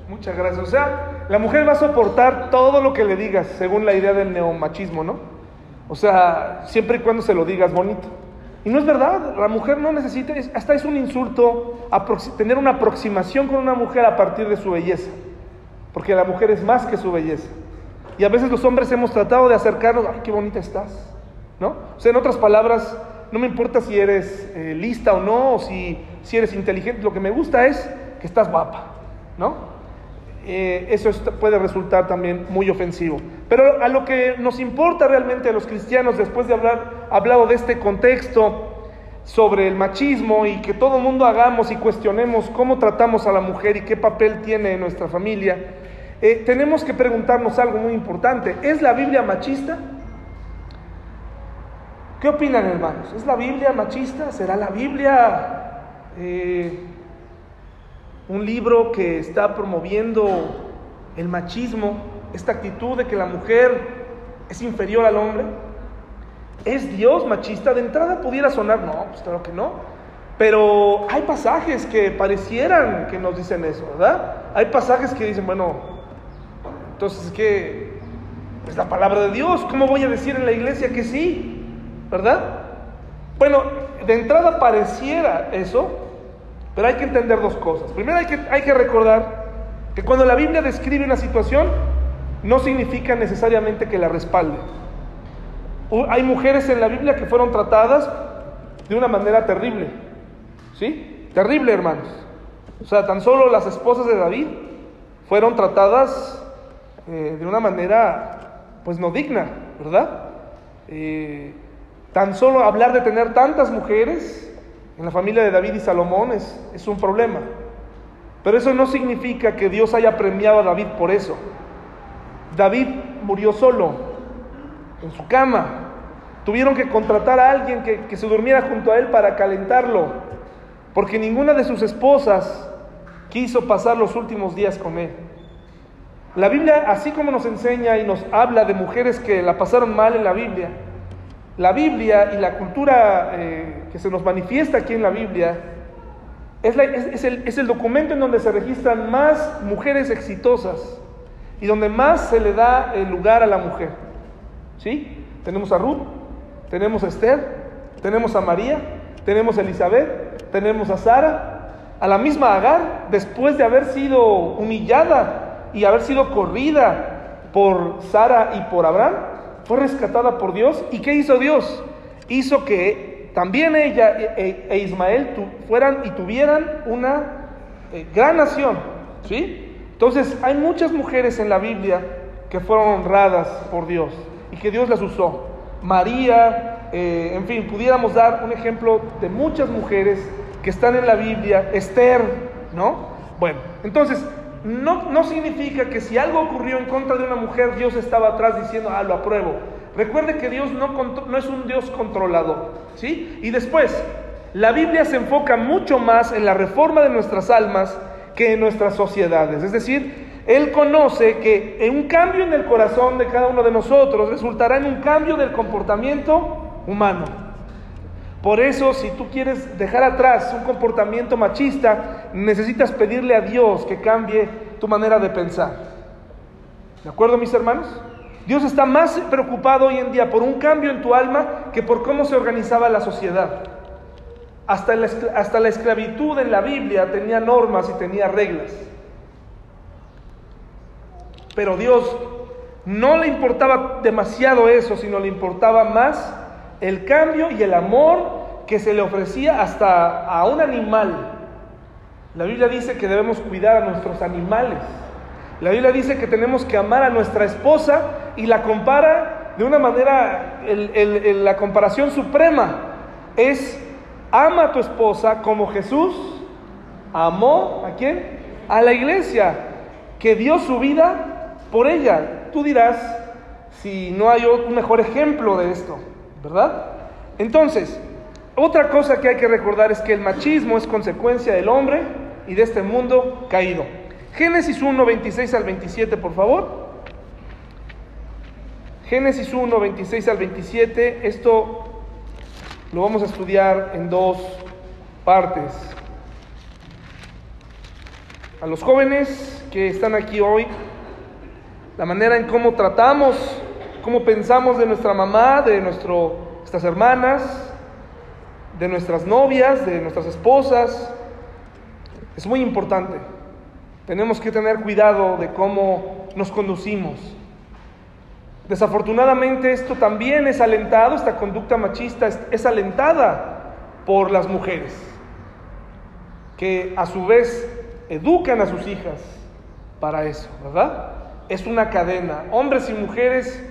Muchas gracias. O sea, la mujer va a soportar todo lo que le digas, según la idea del neomachismo, ¿no? O sea, siempre y cuando se lo digas bonito. Y no es verdad, la mujer no necesita, es- hasta es un insulto tener una aproximación con una mujer a partir de su belleza, porque la mujer es más que su belleza. Y a veces los hombres hemos tratado de acercarnos, ay, qué bonita estás, ¿no? O sea, en otras palabras, no me importa si eres eh, lista o no, o si, si eres inteligente, lo que me gusta es que estás guapa, ¿no? Eh, eso es- puede resultar también muy ofensivo. Pero a lo que nos importa realmente a los cristianos, después de haber hablado de este contexto sobre el machismo y que todo el mundo hagamos y cuestionemos cómo tratamos a la mujer y qué papel tiene en nuestra familia, eh, tenemos que preguntarnos algo muy importante. ¿Es la Biblia machista? ¿Qué opinan hermanos? ¿Es la Biblia machista? ¿Será la Biblia eh, un libro que está promoviendo el machismo, esta actitud de que la mujer es inferior al hombre? ¿Es Dios machista? De entrada pudiera sonar, no, pues claro que no. Pero hay pasajes que parecieran que nos dicen eso, ¿verdad? Hay pasajes que dicen, bueno, entonces que es la palabra de Dios, ¿cómo voy a decir en la iglesia que sí? ¿Verdad? Bueno, de entrada pareciera eso, Pero hay que entender dos cosas. Primero hay que, hay que recordar que cuando la Biblia describe una situación, no significa necesariamente que la respalde. Hay mujeres en la Biblia que fueron tratadas de una manera terrible. ¿Sí? Terrible, hermanos. O sea, tan solo las esposas de David fueron tratadas eh, de una manera, pues no digna, ¿verdad? Eh, tan solo hablar de tener tantas mujeres en la familia de David y Salomón es, es un problema. Pero eso no significa que Dios haya premiado a David por eso. David murió solo, en su cama. Tuvieron que contratar a alguien que, que se durmiera junto a él para calentarlo, porque ninguna de sus esposas quiso pasar los últimos días con él. La Biblia, así como nos enseña y nos habla de mujeres que la pasaron mal en la Biblia, la Biblia y la cultura eh, que se nos manifiesta aquí en la Biblia es, el documento en donde se registran más mujeres exitosas y donde más se le da el lugar a la mujer. ¿Sí? Tenemos a Ruth, tenemos a Esther, tenemos a María, tenemos a Elizabeth, tenemos a Sara, a la misma Agar, después de haber sido humillada y haber sido corrida por Sara y por Abraham, fue rescatada por Dios. ¿Y qué hizo Dios? Hizo que también ella e, e Ismael tu- fueran y tuvieran una eh, gran nación. ¿Sí? Entonces, hay muchas mujeres en la Biblia que fueron honradas por Dios y que Dios las usó. María, eh, en fin, pudiéramos dar un ejemplo de muchas mujeres que están en la Biblia, Esther, ¿no? Bueno, entonces, no, no significa que si algo ocurrió en contra de una mujer, Dios estaba atrás diciendo, ah, lo apruebo. Recuerde que Dios no, no es un Dios controlador, ¿sí? Y después, la Biblia se enfoca mucho más en la reforma de nuestras almas que en nuestras sociedades. Es decir, Él conoce que en un cambio en el corazón de cada uno de nosotros resultará en un cambio del comportamiento humano. Por eso, si tú quieres dejar atrás un comportamiento machista, necesitas pedirle a Dios que cambie tu manera de pensar. ¿De acuerdo, mis hermanos? Dios está más preocupado hoy en día por un cambio en tu alma que por cómo se organizaba la sociedad. Hasta la, hasta la esclavitud en la Biblia tenía normas y tenía reglas. Pero Dios no le importaba demasiado eso, sino le importaba más el cambio y el amor que se le ofrecía hasta a un animal. La Biblia dice que debemos cuidar a nuestros animales. La Biblia dice que tenemos que amar a nuestra esposa y la compara de una manera, la comparación suprema es ama a tu esposa como Jesús amó a quién? A la iglesia, que dio su vida por ella. Tú dirás si no hay un mejor ejemplo de esto, ¿verdad? Entonces, otra cosa que hay que recordar es que el machismo es consecuencia del hombre y de este mundo caído. Génesis 1, 26 al 27, por favor. Génesis 1, 26 al 27. Esto lo vamos a estudiar en dos partes. A los jóvenes que están aquí hoy, la manera en cómo tratamos, cómo pensamos de nuestra mamá, de nuestras hermanas, de nuestras novias, de nuestras esposas, es muy importante. Tenemos que tener cuidado de cómo nos conducimos. Desafortunadamente esto también es alentado, esta conducta machista es, alentada por las mujeres, que a su vez educan a sus hijas para eso, ¿verdad? Es una cadena, hombres y mujeres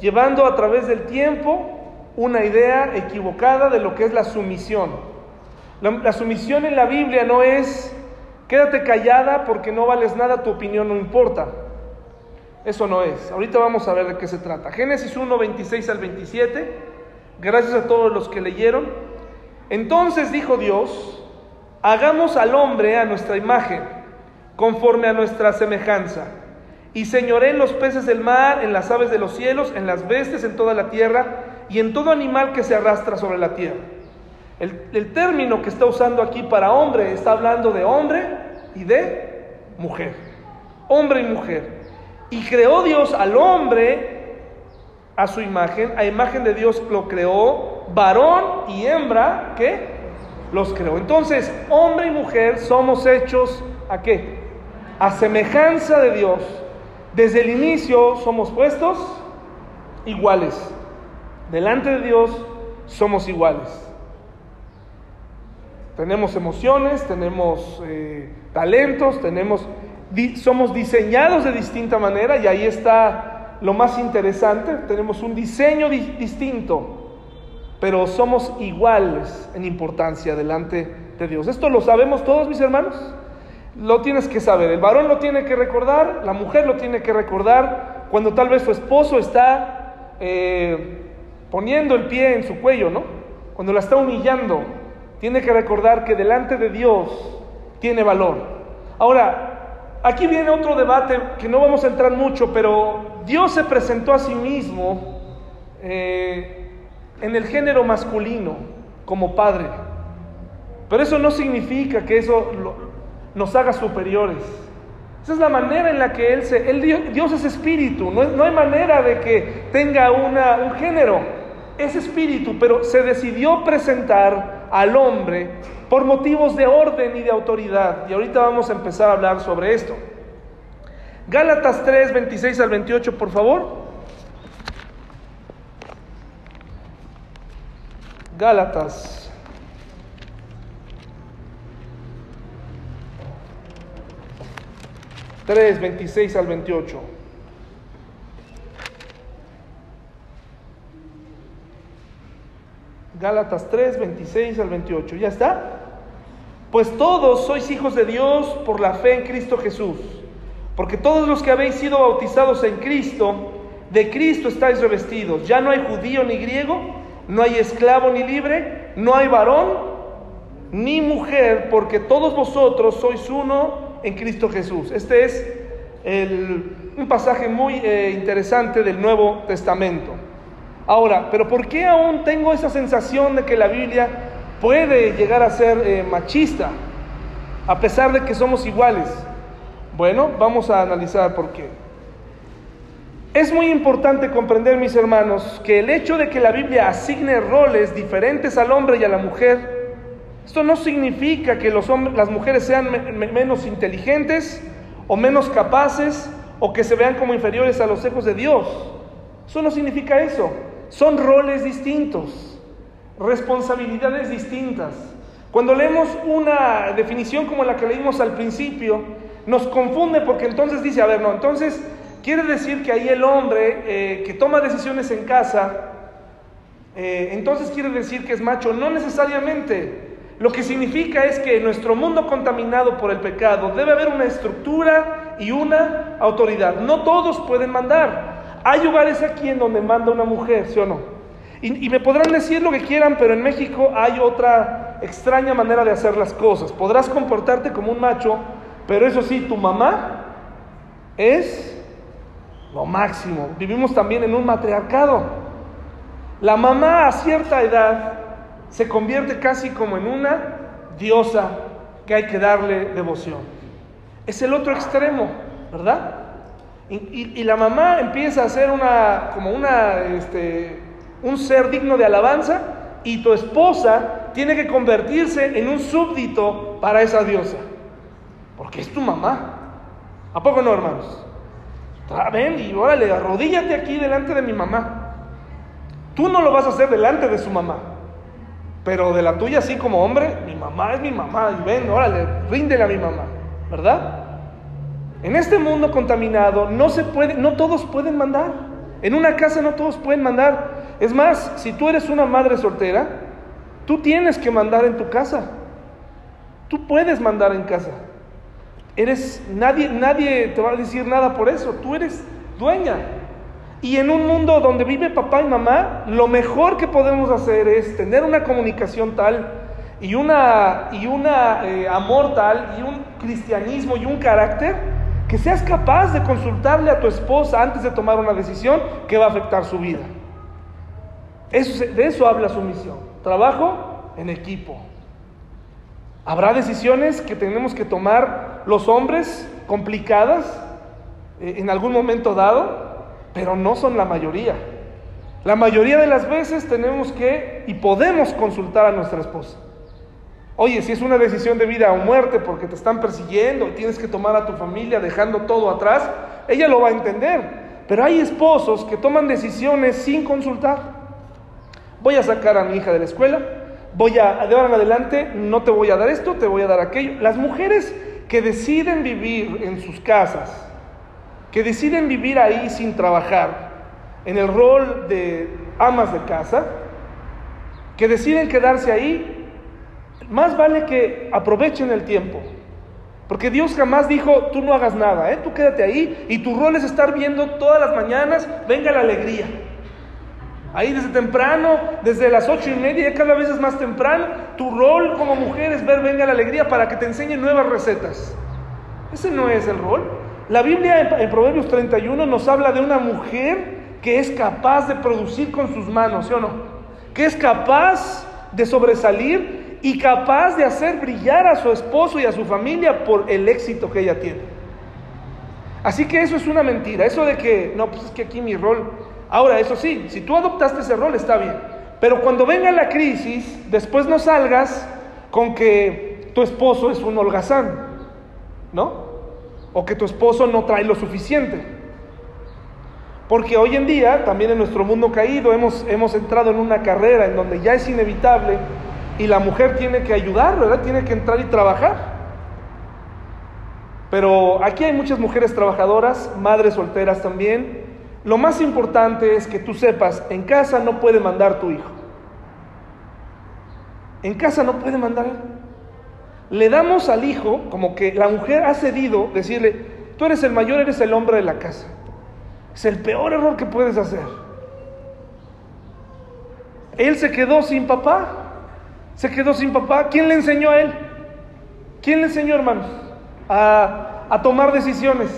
llevando a través del tiempo una idea equivocada de lo que es la sumisión. La, sumisión en la Biblia no es quédate callada porque no vales nada, tu opinión no importa. Eso no es. Ahorita vamos a ver de qué se trata. Génesis 1, 26 al 27. Gracias a todos los que leyeron. Entonces dijo Dios, hagamos al hombre a nuestra imagen, conforme a nuestra semejanza, y señoré en los peces del mar, en las aves de los cielos, en las bestias, en toda la tierra, y en todo animal que se arrastra sobre la tierra. El, el término que está usando aquí para hombre está hablando de hombre y de mujer. Hombre y mujer. Y creó Dios al hombre a su imagen, a imagen de Dios lo creó, varón y hembra, ¿qué? los creó. Entonces, hombre y mujer somos hechos a qué? A semejanza de Dios. Desde el inicio somos puestos iguales. Delante de Dios somos iguales. Tenemos emociones, tenemos eh, talentos, tenemos, somos diseñados de distinta manera y ahí está lo más interesante. Tenemos un diseño distinto, pero somos iguales en importancia delante de Dios. Esto lo sabemos todos, mis hermanos. Lo tienes que saber. El varón lo tiene que recordar, la mujer lo tiene que recordar cuando tal vez su esposo está eh, poniendo el pie en su cuello, ¿no? Cuando la está humillando tiene que recordar que delante de Dios tiene valor. Ahora, aquí viene otro debate que no vamos a entrar mucho, pero Dios se presentó a sí mismo eh, en el género masculino como padre. Pero eso no significa que eso nos haga superiores. Esa es la manera en la que Él se... Dios es espíritu, no, hay manera de que tenga un género. Es espíritu, pero se decidió presentar al hombre por motivos de orden y de autoridad. Y ahorita vamos a empezar a hablar sobre esto. Gálatas 3, 26 al 28, por favor. Gálatas. Tres, 26 al 28. Gálatas 3, 26 al 28. ¿Ya está? Pues todos sois hijos de Dios por la fe en Cristo Jesús. Porque todos los que habéis sido bautizados en Cristo, de Cristo estáis revestidos. Ya no hay judío ni griego, no hay esclavo ni libre, no hay varón ni mujer, porque todos vosotros sois uno en Cristo Jesús. Este es un pasaje muy eh, interesante del Nuevo Testamento. Ahora, pero ¿por qué aún tengo esa sensación de que la Biblia puede llegar a ser eh, machista, a pesar de que somos iguales? Bueno, vamos a analizar por qué. Es muy importante comprender, mis hermanos, que el hecho de que la Biblia asigne roles diferentes al hombre y a la mujer, esto no significa que las mujeres sean menos inteligentes o menos capaces o que se vean como inferiores a los hijos de Dios. Eso no significa eso. Son roles distintos, responsabilidades distintas. Cuando leemos una definición como la que leímos al principio, nos confunde porque entonces dice, a ver, no, entonces quiere decir que ahí el hombre eh, que toma decisiones en casa, eh, entonces quiere decir que es macho. No necesariamente. Lo que significa es que en nuestro mundo contaminado por el pecado debe haber una estructura y una autoridad. No todos pueden mandar. Hay lugares aquí en donde manda una mujer, ¿sí o no? Y, me podrán decir lo que quieran, pero en México hay otra extraña manera de hacer las cosas. Podrás comportarte como un macho, pero eso sí, tu mamá es lo máximo. Vivimos también en un matriarcado. La mamá a cierta edad se convierte casi como en una diosa que hay que darle devoción. Es el otro extremo, ¿verdad? Y, la mamá empieza a ser una, como una, este, un ser digno de alabanza y tu esposa tiene que convertirse en un súbdito para esa diosa. Porque es tu mamá. ¿A poco no, hermanos? Ven y órale, arrodíllate aquí delante de mi mamá. Tú no lo vas a hacer delante de su mamá. Pero de la tuya, así como hombre, mi mamá es mi mamá. Y ven, órale, ríndele a mi mamá. ¿Verdad? En este mundo contaminado no se puede, no todos pueden mandar. En una casa no todos pueden mandar. Es más, si tú eres una madre soltera, tú tienes que mandar en tu casa. Tú puedes mandar en casa. Eres nadie nadie te va a decir nada por eso. Tú eres dueña. Y en un mundo donde vive papá y mamá, lo mejor que podemos hacer es tener una comunicación tal y una y una eh, amor tal y un cristianismo y un carácter que seas capaz de consultarle a tu esposa antes de tomar una decisión que va a afectar su vida. De eso habla su misión. Trabajo en equipo. Habrá decisiones que tenemos que tomar los hombres complicadas eh, en algún momento dado, pero no son la mayoría. La mayoría de las veces tenemos que y podemos consultar a nuestra esposa. Oye, si es una decisión de vida o muerte porque te están persiguiendo y tienes que tomar a tu familia dejando todo atrás, ella lo va a entender. Pero hay esposos que toman decisiones sin consultar. Voy a sacar a mi hija de la escuela, voy a, de ahora en adelante, no te voy a dar esto, te voy a dar aquello. Las mujeres que deciden vivir en sus casas, que deciden vivir ahí sin trabajar, en el rol de amas de casa, que deciden quedarse ahí, más vale que aprovechen el tiempo. Porque Dios jamás dijo, tú no hagas nada, ¿eh? tú quédate ahí y tu rol es estar viendo todas las mañanas, venga la alegría. Ahí desde temprano, desde las ocho y media, cada vez es más temprano, tu rol como mujer es ver venga la alegría para que te enseñen nuevas recetas. Ese no es el rol. La Biblia en, Proverbios 31 nos habla de una mujer que es capaz de producir con sus manos, ¿sí o no? Que es capaz de sobresalir y capaz de hacer brillar a su esposo y a su familia por el éxito que ella tiene. Así que eso es una mentira, eso de que, no, pues es que aquí mi rol, ahora eso sí, si tú adoptaste ese rol está bien, pero cuando venga la crisis, después no salgas con que tu esposo es un holgazán, ¿no? O que tu esposo no trae lo suficiente. Porque hoy en día, también en nuestro mundo caído, hemos, hemos entrado en una carrera en donde ya es inevitable y la mujer tiene que ayudar, ¿verdad? Tiene que entrar y trabajar. Pero aquí hay muchas mujeres trabajadoras, madres solteras también. Lo más importante es que tú sepas, en casa no puede mandar tu hijo. En casa no puede mandar. Le damos al hijo como que la mujer ha cedido decirle, tú eres el mayor, eres el hombre de la casa. Es el peor error que puedes hacer. Él se quedó sin papá. Se quedó sin papá. ¿Quién le enseñó a él? ¿Quién le enseñó, hermanos? A, a tomar decisiones.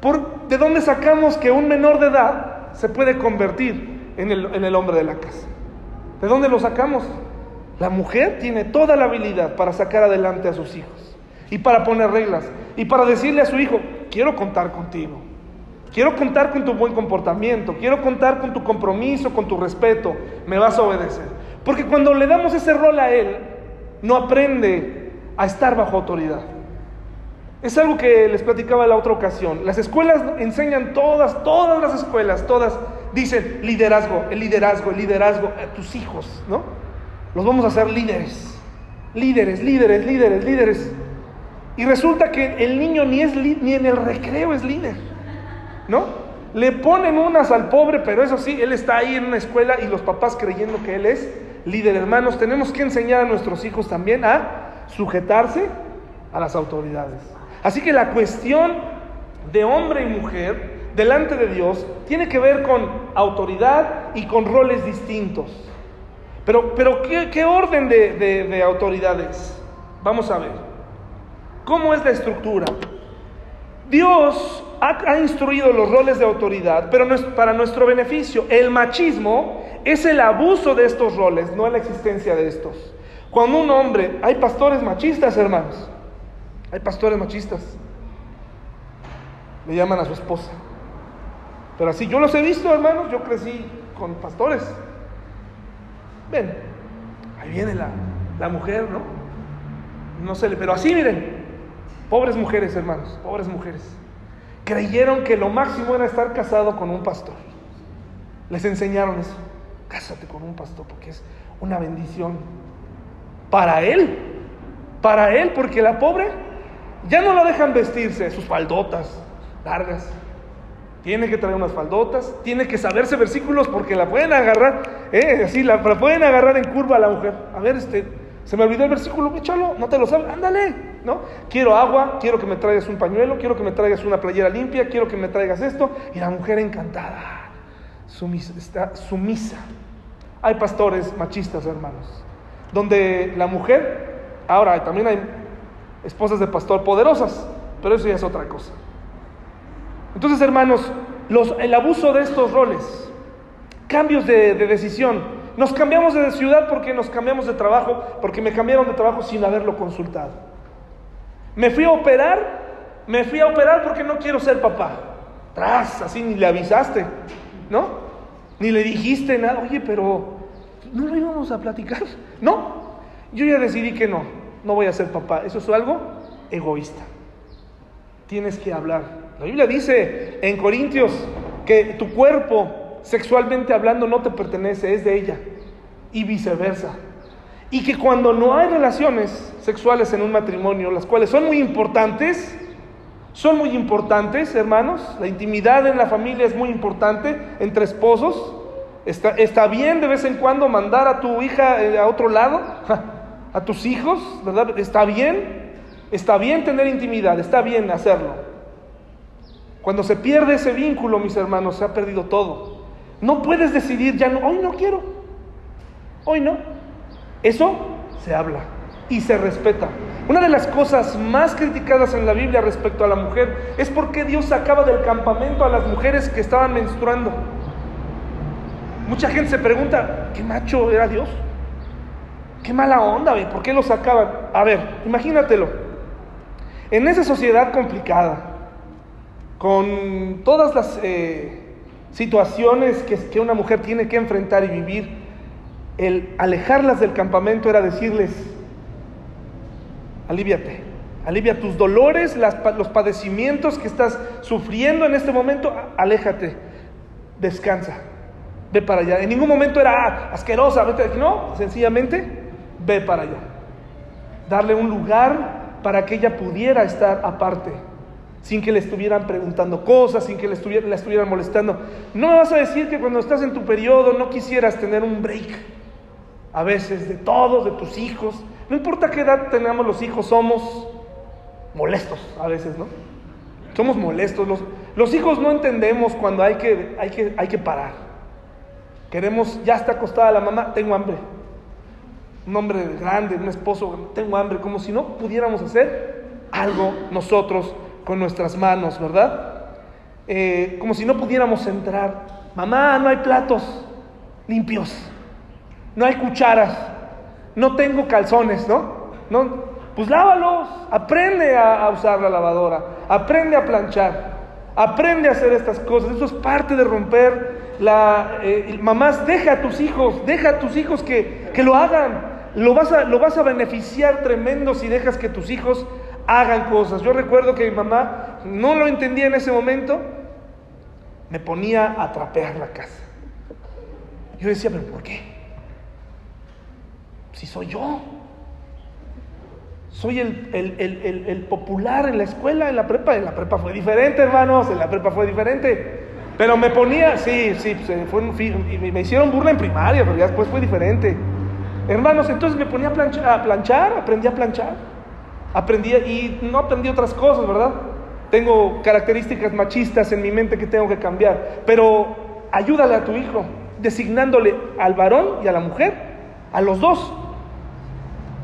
¿Por, ¿De dónde sacamos que un menor de edad se puede convertir en el, en el hombre de la casa? ¿De dónde lo sacamos? La mujer tiene toda la habilidad para sacar adelante a sus hijos y para poner reglas y para decirle a su hijo, quiero contar contigo, quiero contar con tu buen comportamiento, quiero contar con tu compromiso, con tu respeto, me vas a obedecer. Porque cuando le damos ese rol a él, no aprende a estar bajo autoridad. Es algo que les platicaba la otra ocasión. Las escuelas enseñan todas, todas las escuelas, todas dicen liderazgo, el liderazgo, el liderazgo a tus hijos, ¿no? Los vamos a hacer líderes, líderes, líderes, líderes, líderes. Y resulta que el niño ni, es ni en el recreo es líder, ¿no? Le ponen unas al pobre, pero eso sí, él está ahí en una escuela y los papás creyendo que él es líder. Hermanos, tenemos que enseñar a nuestros hijos también a sujetarse a las autoridades. Así que la cuestión de hombre y mujer delante de Dios tiene que ver con autoridad y con roles distintos. Pero, pero ¿qué, qué orden de, de, de autoridades? Vamos a ver. ¿Cómo es la estructura? Dios ha, ha, instruido los roles de autoridad, pero no es para nuestro beneficio. El machismo es el abuso de estos roles, no la existencia de estos. Cuando un hombre, hay pastores machistas, hermanos, hay pastores machistas, le llaman a su esposa. Pero así, yo los he visto, hermanos, yo crecí con pastores. Ven, ahí viene la, la mujer, ¿no? No sé, pero así miren, pobres mujeres, hermanos, pobres mujeres. Creyeron que lo máximo era estar casado con un pastor. Les enseñaron eso. Cásate con un pastor porque es una bendición. Para él, para él, porque la pobre ya no la dejan vestirse, sus faldotas largas. Tiene que traer unas faldotas, tiene que saberse versículos porque la pueden agarrar, eh, así, la, la, pueden agarrar en curva a la mujer. A ver, este, se me olvidó el versículo, échalo, no te lo sabes, ándale, ¿no? Quiero agua, quiero que me traigas un pañuelo, quiero que me traigas una playera limpia, quiero que me traigas esto. Y la mujer encantada, sumisa, está sumisa. Hay pastores machistas, hermanos, donde la mujer, ahora también hay esposas de pastor poderosas, pero eso ya es otra cosa. Entonces, hermanos, el abuso de estos roles, cambios de, de, decisión, nos cambiamos de ciudad porque nos cambiamos de trabajo, porque me cambiaron de trabajo sin haberlo consultado. Me fui a operar, me fui a operar porque no quiero ser papá. Tras, así ni le avisaste, ¿no? Ni le dijiste nada, oye, pero ¿no lo íbamos a platicar? No, yo ya decidí que no. no voy a ser papá. Eso es algo egoísta. Tienes que hablar. La Biblia dice en Corintios que tu cuerpo, sexualmente hablando, no te pertenece, es de ella. Y viceversa. Y que cuando no hay relaciones sexuales en un matrimonio, las cuales son muy importantes, son muy importantes, hermanos, la intimidad en la familia es muy importante entre esposos. Está, está bien de vez en cuando mandar a tu hija eh, a otro lado, a tus hijos, ¿verdad? Está bien, está bien tener intimidad, está bien hacerlo. Cuando se pierde ese vínculo, mis hermanos, se ha perdido todo. No puedes decidir, ya no, hoy no quiero, hoy no. Eso se habla y se respeta. Una de las cosas más criticadas en la Biblia respecto a la mujer es porque Dios sacaba del campamento a las mujeres que estaban menstruando. Mucha gente se pregunta, ¿qué macho era Dios? Qué mala onda, ¿por qué lo sacaban? A ver, imagínatelo. En esa sociedad complicada, con todas las eh, situaciones que, que una mujer tiene que enfrentar y vivir, el alejarlas del campamento era decirles, aliviate, alivia tus dolores, los padecimientos que estás sufriendo en este momento, aléjate, descansa, ve para allá. En ningún momento era ah, asquerosa, vete aquí, no, sencillamente ve para allá. Darle un lugar para que ella pudiera estar aparte, sin que le estuvieran preguntando cosas, sin que le estuvieran, la estuvieran molestando. No me vas a decir que cuando estás en tu periodo no quisieras tener un break, a veces de todos, de tus hijos. No importa qué edad tengamos los hijos, somos molestos a veces, ¿no? Somos molestos. Los, hijos no entendemos cuando hay que, hay, que, hay que parar. Queremos, ya está acostada la mamá, tengo hambre un hombre grande, un esposo, tengo hambre, como si no pudiéramos hacer algo nosotros con nuestras manos, ¿verdad? Eh, como si no pudiéramos entrar. Mamá, no hay platos limpios, no hay cucharas, no tengo calzones, ¿no? no pues lávalos, aprende a, usar la lavadora, aprende a planchar, aprende a hacer estas cosas. Eso es parte de romper la... Eh, mamás, deja a tus hijos, deja a tus hijos que, que lo hagan. Lo vas, a, lo vas a beneficiar tremendo si dejas que tus hijos hagan cosas. Yo recuerdo que mi mamá no lo entendía en ese momento, me ponía a trapear la casa. Yo decía, pero ¿por qué? Si soy yo. Soy el, el, popular en la escuela, en la prepa. En la prepa fue diferente, hermanos. En la prepa fue diferente. Pero me ponía, sí, sí, fue me hicieron burla en primaria, pero ya después fue diferente. Hermanos, entonces me ponía a planchar, aprendí a planchar, aprendí y no aprendí otras cosas, ¿verdad? Tengo características machistas en mi mente que tengo que cambiar, pero ayúdale a tu hijo, designándole al varón y a la mujer, a los dos.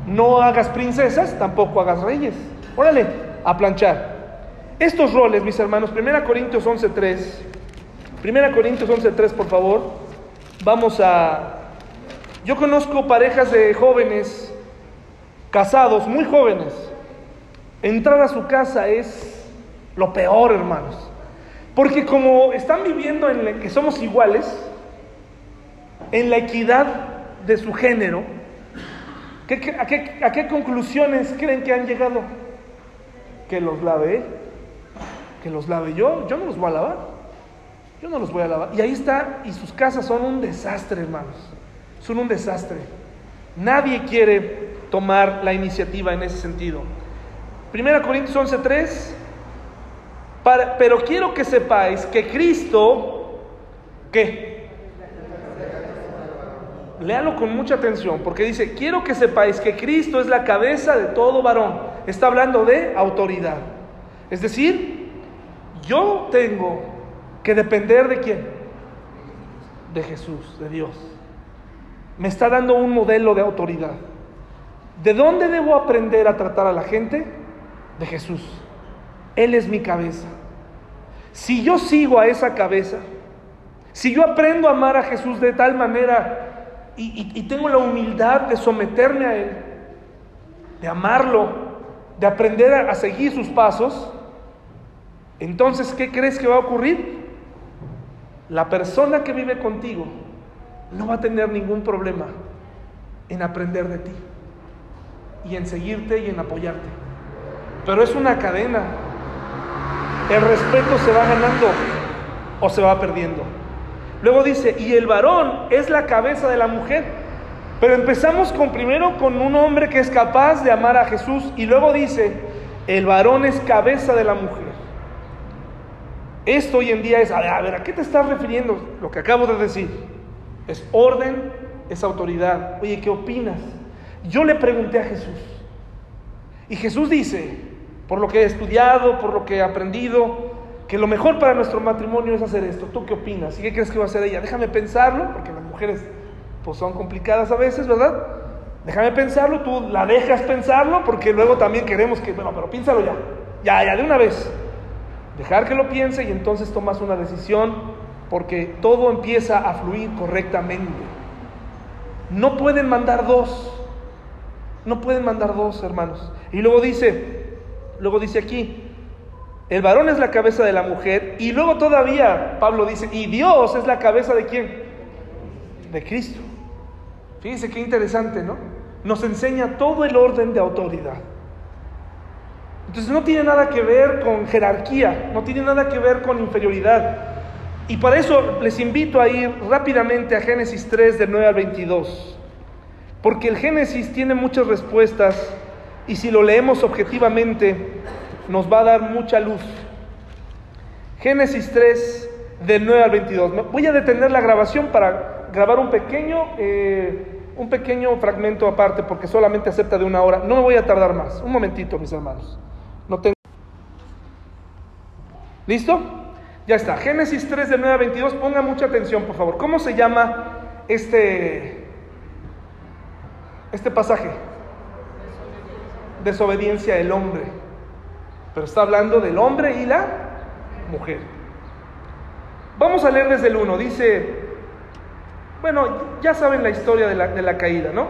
No hagas princesas, tampoco hagas reyes. Órale, a planchar. Estos roles, mis hermanos, 1 Corintios 11.3, 1 Corintios 11.3, por favor, vamos a yo conozco parejas de jóvenes, casados, muy jóvenes. Entrar a su casa es lo peor, hermanos. Porque como están viviendo en que somos iguales, en la equidad de su género, a, qué, ¿a, qué, conclusiones creen que han llegado? Que los lave él, que los lave yo, yo no los voy a lavar, yo no los voy a lavar. Y ahí está, y sus casas son un desastre, hermanos son un desastre. Nadie quiere tomar la iniciativa en ese sentido. Primera Corintios 11:3, pero quiero que sepáis que Cristo, ¿qué? Léalo con mucha atención, porque dice, quiero que sepáis que Cristo es la cabeza de todo varón. Está hablando de autoridad. Es decir, yo tengo que depender de quién? De Jesús, de Dios me está dando un modelo de autoridad. ¿De dónde debo aprender a tratar a la gente? De Jesús. Él es mi cabeza. Si yo sigo a esa cabeza, si yo aprendo a amar a Jesús de tal manera y, tengo la humildad de someterme a Él, de amarlo, de aprender a seguir sus pasos, entonces, ¿qué crees que va a ocurrir? La persona que vive contigo no va a tener ningún problema en aprender de ti. y en seguirte y en apoyarte. Pero es una cadena. El respeto se va ganando o se va perdiendo. Luego dice, y el varón es la cabeza de la mujer. Pero empezamos con primero con un hombre que es capaz de amar a Jesús y luego dice, el varón es cabeza de la mujer. Esto hoy en día es, a ver, a ver, ¿a qué te estás refiriendo? Lo que acabo de decir. Es orden, es autoridad. Oye, ¿qué opinas? Yo le pregunté a Jesús. Y Jesús dice, por lo que he estudiado, por lo que he aprendido, que lo mejor para nuestro matrimonio es hacer esto. ¿Tú qué opinas? ¿Y qué crees que va a hacer ella? Déjame pensarlo, porque las mujeres pues son complicadas a veces, ¿verdad? Déjame pensarlo, tú la dejas pensarlo, porque luego también queremos que, bueno, pero piénsalo ya, ya, ya, de una vez. Dejar que lo piense y entonces tomas una decisión, porque todo empieza a fluir correctamente. No pueden mandar dos, no pueden mandar dos, hermanos. Y luego dice, luego dice aquí, el varón es la cabeza de la mujer y luego todavía Pablo dice, y Dios es la cabeza de quién? De Cristo. Fíjense qué interesante, ¿no? Nos enseña todo el orden de autoridad. Entonces no tiene nada que ver con jerarquía, no tiene nada que ver con inferioridad. Y para eso les invito a ir rápidamente a Génesis 3 del 9 al 22. Porque el Génesis tiene muchas respuestas y si lo leemos objetivamente nos va a dar mucha luz. Génesis 3 del 9 al 22. Voy a detener la grabación para grabar un pequeño eh, un pequeño fragmento aparte porque solamente acepta de una hora. No me voy a tardar más. Un momentito, mis hermanos. No tengo... ¿Listo? Ya está. Génesis 3 de 9 a 22. Ponga mucha atención, por favor. ¿Cómo se llama este, este pasaje? Desobediencia del hombre. Pero está hablando del hombre y la mujer. Vamos a leer desde el 1. Dice, bueno, ya saben la historia de la, caída, ¿no?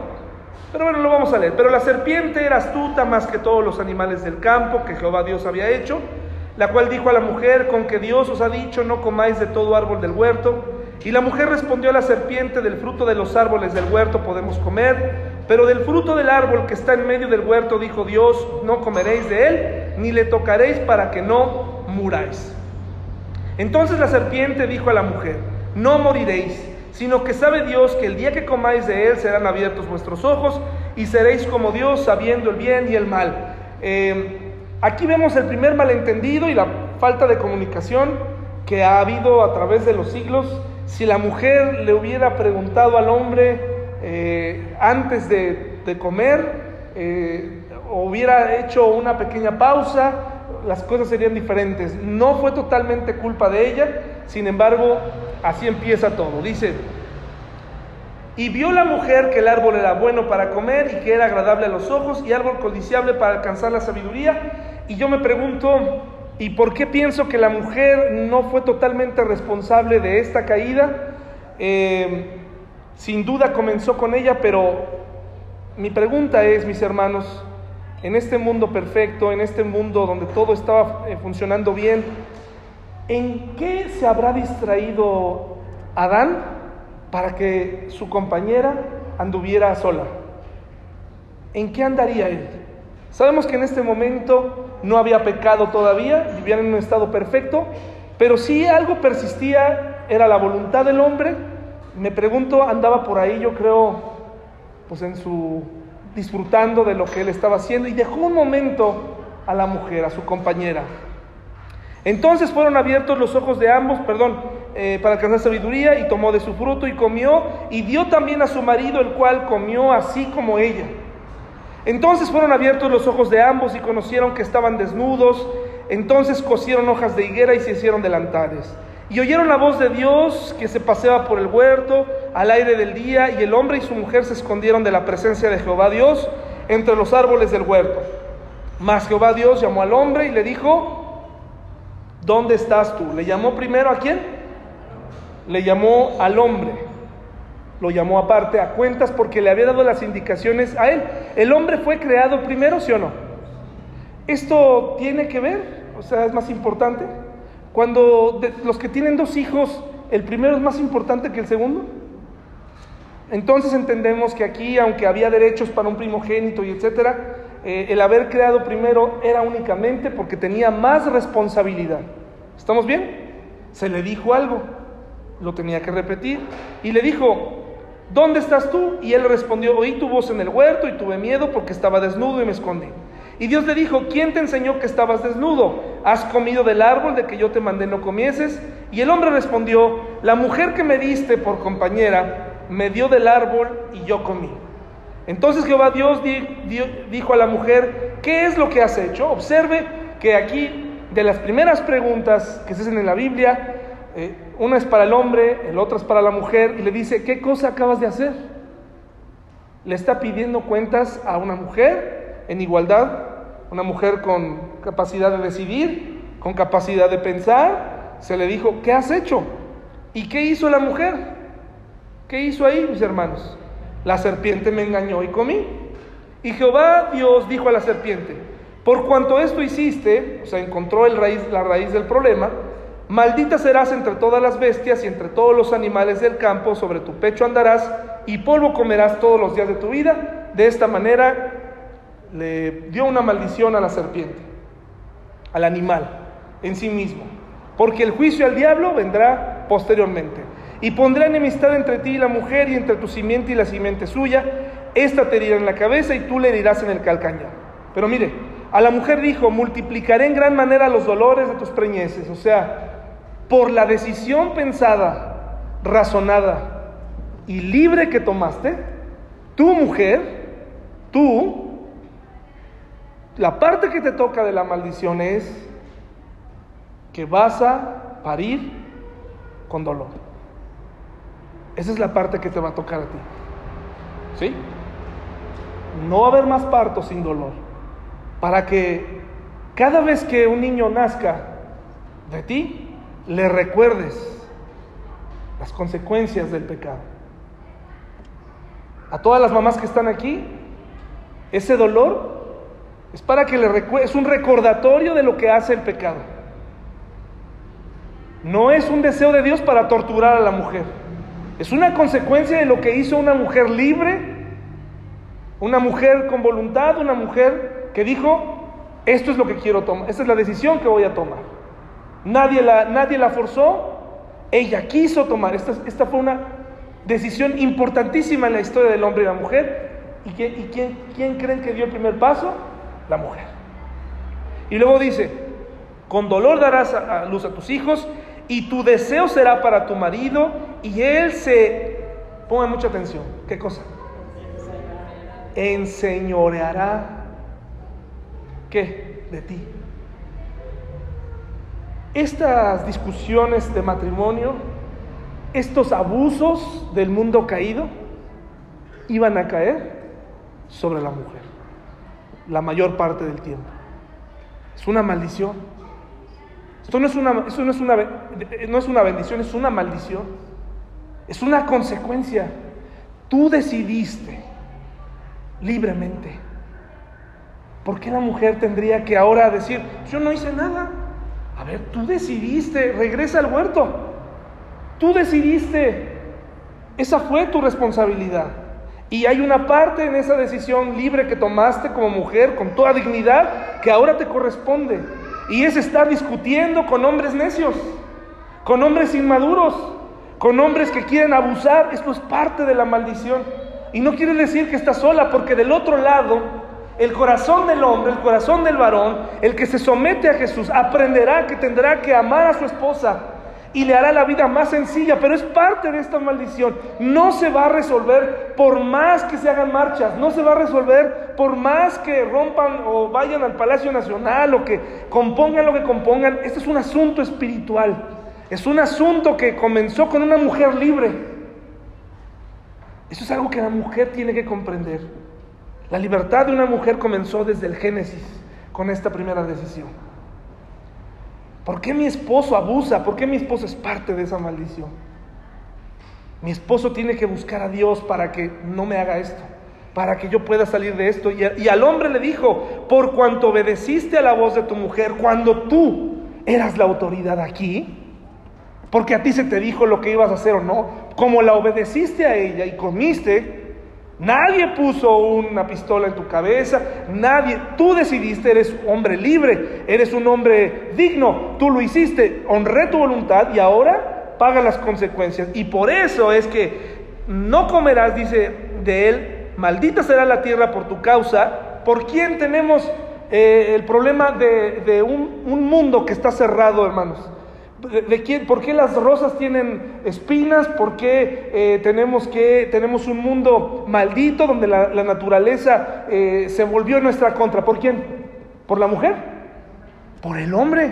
Pero bueno, lo vamos a leer. Pero la serpiente era astuta más que todos los animales del campo que Jehová Dios había hecho, la cual dijo a la mujer, con que Dios os ha dicho, no comáis de todo árbol del huerto. Y la mujer respondió a la serpiente, del fruto de los árboles del huerto podemos comer, pero del fruto del árbol que está en medio del huerto, dijo Dios, no comeréis de él, ni le tocaréis para que no muráis. Entonces la serpiente dijo a la mujer, no moriréis sino que sabe Dios que el día que comáis de él serán abiertos vuestros ojos y seréis como Dios sabiendo el bien y el mal. Em, aquí vemos el primer malentendido y la falta de comunicación que ha habido a través de los siglos. Si la mujer le hubiera preguntado al hombre eh, antes de, comer, eh, hubiera hecho una pequeña pausa, las cosas serían diferentes. No fue totalmente culpa de ella, sin embargo, así empieza todo. Dice, y vio la mujer que el árbol era bueno para comer y que era agradable a los ojos y árbol codiciable para alcanzar la sabiduría. Y yo me pregunto, ¿y por qué pienso que la mujer no fue totalmente responsable de esta caída? Eh, sin duda comenzó con ella, pero mi pregunta es, mis hermanos, en este mundo perfecto, en este mundo donde todo estaba eh, funcionando bien, ¿En qué se habrá distraído Adán para que su compañera anduviera sola? ¿En qué andaría él? Sabemos que en este momento no había pecado todavía, vivían en un estado perfecto, pero si algo persistía, era la voluntad del hombre. Me pregunto, andaba por ahí, yo creo, pues en su disfrutando de lo que él estaba haciendo y dejó un momento a la mujer, a su compañera. Entonces fueron abiertos los ojos de ambos, perdón, eh, para alcanzar sabiduría, y tomó de su fruto y comió, y dio también a su marido, el cual comió así como ella. Entonces fueron abiertos los ojos de ambos y conocieron que estaban desnudos. Entonces cosieron hojas de higuera y se hicieron delantares. Y oyeron la voz de Dios que se paseaba por el huerto al aire del día, y el hombre y su mujer se escondieron de la presencia de Jehová Dios entre los árboles del huerto. Mas Jehová Dios llamó al hombre y le dijo, ¿dónde estás tú? ¿Le llamó primero a quién? Le llamó al hombre. Lo llamó aparte a cuentas porque le había dado las indicaciones a él. ¿El hombre fue creado primero, sí o no? ¿Esto tiene que ver? O sea, es más importante. Cuando los que tienen dos hijos, ¿el primero es más importante que el segundo? Entonces entendemos que aquí, aunque había derechos para un primogénito y etcétera, eh, el haber creado primero era únicamente porque tenía más responsabilidad. ¿Estamos bien? Se le dijo algo, lo tenía que repetir, y le dijo, ¿dónde estás tú? Y él respondió, oí tu voz en el huerto y tuve miedo porque estaba desnudo y me escondí. Y Dios le dijo, ¿quién te enseñó que estabas desnudo? ¿Has comido del árbol de que yo te mandé no comieses? Y el hombre respondió, la mujer que me diste por compañera me dio del árbol y yo comí. Entonces Jehová Dios dijo a la mujer, ¿qué es lo que has hecho? Observe que aquí de las primeras preguntas que se hacen en la Biblia, eh, una es para el hombre, el otro es para la mujer, y le dice, ¿qué cosa acabas de hacer? Le está pidiendo cuentas a una mujer en igualdad, una mujer con capacidad de decidir, con capacidad de pensar. Se le dijo, ¿qué has hecho? ¿Y qué hizo la mujer? ¿Qué hizo ahí, mis hermanos? La serpiente me engañó y comí. Y Jehová Dios dijo a la serpiente, por cuanto esto hiciste, o sea, encontró el raíz, la raíz del problema, maldita serás entre todas las bestias y entre todos los animales del campo, sobre tu pecho andarás y polvo comerás todos los días de tu vida. De esta manera le dio una maldición a la serpiente, al animal en sí mismo, porque el juicio al diablo vendrá posteriormente. Y pondrá enemistad entre ti y la mujer y entre tu simiente y la simiente suya. Esta te herirá en la cabeza y tú le herirás en el calcañar. Pero mire, a la mujer dijo, multiplicaré en gran manera los dolores de tus preñeces. O sea, por la decisión pensada, razonada y libre que tomaste, tu mujer, tú, la parte que te toca de la maldición es que vas a parir con dolor. Esa es la parte que te va a tocar a ti. ¿Sí? No va a haber más parto sin dolor. Para que cada vez que un niño nazca de ti, le recuerdes las consecuencias del pecado. A todas las mamás que están aquí, ese dolor es para que le es un recordatorio de lo que hace el pecado. No es un deseo de Dios para torturar a la mujer. Es una consecuencia de lo que hizo una mujer libre, una mujer con voluntad, una mujer que dijo, esto es lo que quiero tomar, esta es la decisión que voy a tomar. Nadie la, nadie la forzó, ella quiso tomar, esta, esta fue una decisión importantísima en la historia del hombre y la mujer. ¿Y, quién, y quién, quién creen que dio el primer paso? La mujer. Y luego dice, con dolor darás a luz a tus hijos y tu deseo será para tu marido y él se, pongan mucha atención, ¿qué cosa? Enseñoreará, ¿qué? De ti. Estas discusiones de matrimonio, estos abusos del mundo caído, iban a caer sobre la mujer, la mayor parte del tiempo. Es una maldición. Esto no es una, eso no es una, no es una bendición, es una maldición. Es una consecuencia. Tú decidiste libremente. ¿Por qué la mujer tendría que ahora decir, yo no hice nada? A ver, tú decidiste, regresa al huerto. Tú decidiste. Esa fue tu responsabilidad. Y hay una parte en esa decisión libre que tomaste como mujer, con toda dignidad, que ahora te corresponde. Y es estar discutiendo con hombres necios, con hombres inmaduros, con hombres que quieren abusar. Esto es parte de la maldición. Y no quiere decir que está sola, porque del otro lado, el corazón del hombre, el corazón del varón, el que se somete a Jesús, aprenderá que tendrá que amar a su esposa y le hará la vida más sencilla, pero es parte de esta maldición. No se va a resolver por más que se hagan marchas, no se va a resolver por más que rompan o vayan al Palacio Nacional o que compongan lo que compongan. Este es un asunto espiritual, es un asunto que comenzó con una mujer libre. Eso es algo que la mujer tiene que comprender. La libertad de una mujer comenzó desde el Génesis con esta primera decisión. ¿Por qué mi esposo abusa? ¿Por qué mi esposo es parte de esa maldición? Mi esposo tiene que buscar a Dios para que no me haga esto, para que yo pueda salir de esto. Y, al hombre le dijo, por cuanto obedeciste a la voz de tu mujer cuando tú eras la autoridad aquí, porque a ti se te dijo lo que ibas a hacer o no. Como la obedeciste a ella y comiste, nadie puso una pistola en tu cabeza, nadie, tú decidiste, eres hombre libre, eres un hombre digno, tú lo hiciste, honré tu voluntad y ahora paga las consecuencias. Y por eso es que no comerás, dice de él, maldita será la tierra por tu causa. ¿Por quién tenemos eh, el problema de, un, un, mundo que está cerrado, hermanos? ¿De, quién, ¿Por qué las rosas tienen espinas? ¿Por qué eh, tenemos, que, tenemos un mundo maldito donde la, naturaleza eh, se volvió nuestra contra? ¿Por quién? ¿Por la mujer? ¿Por el hombre?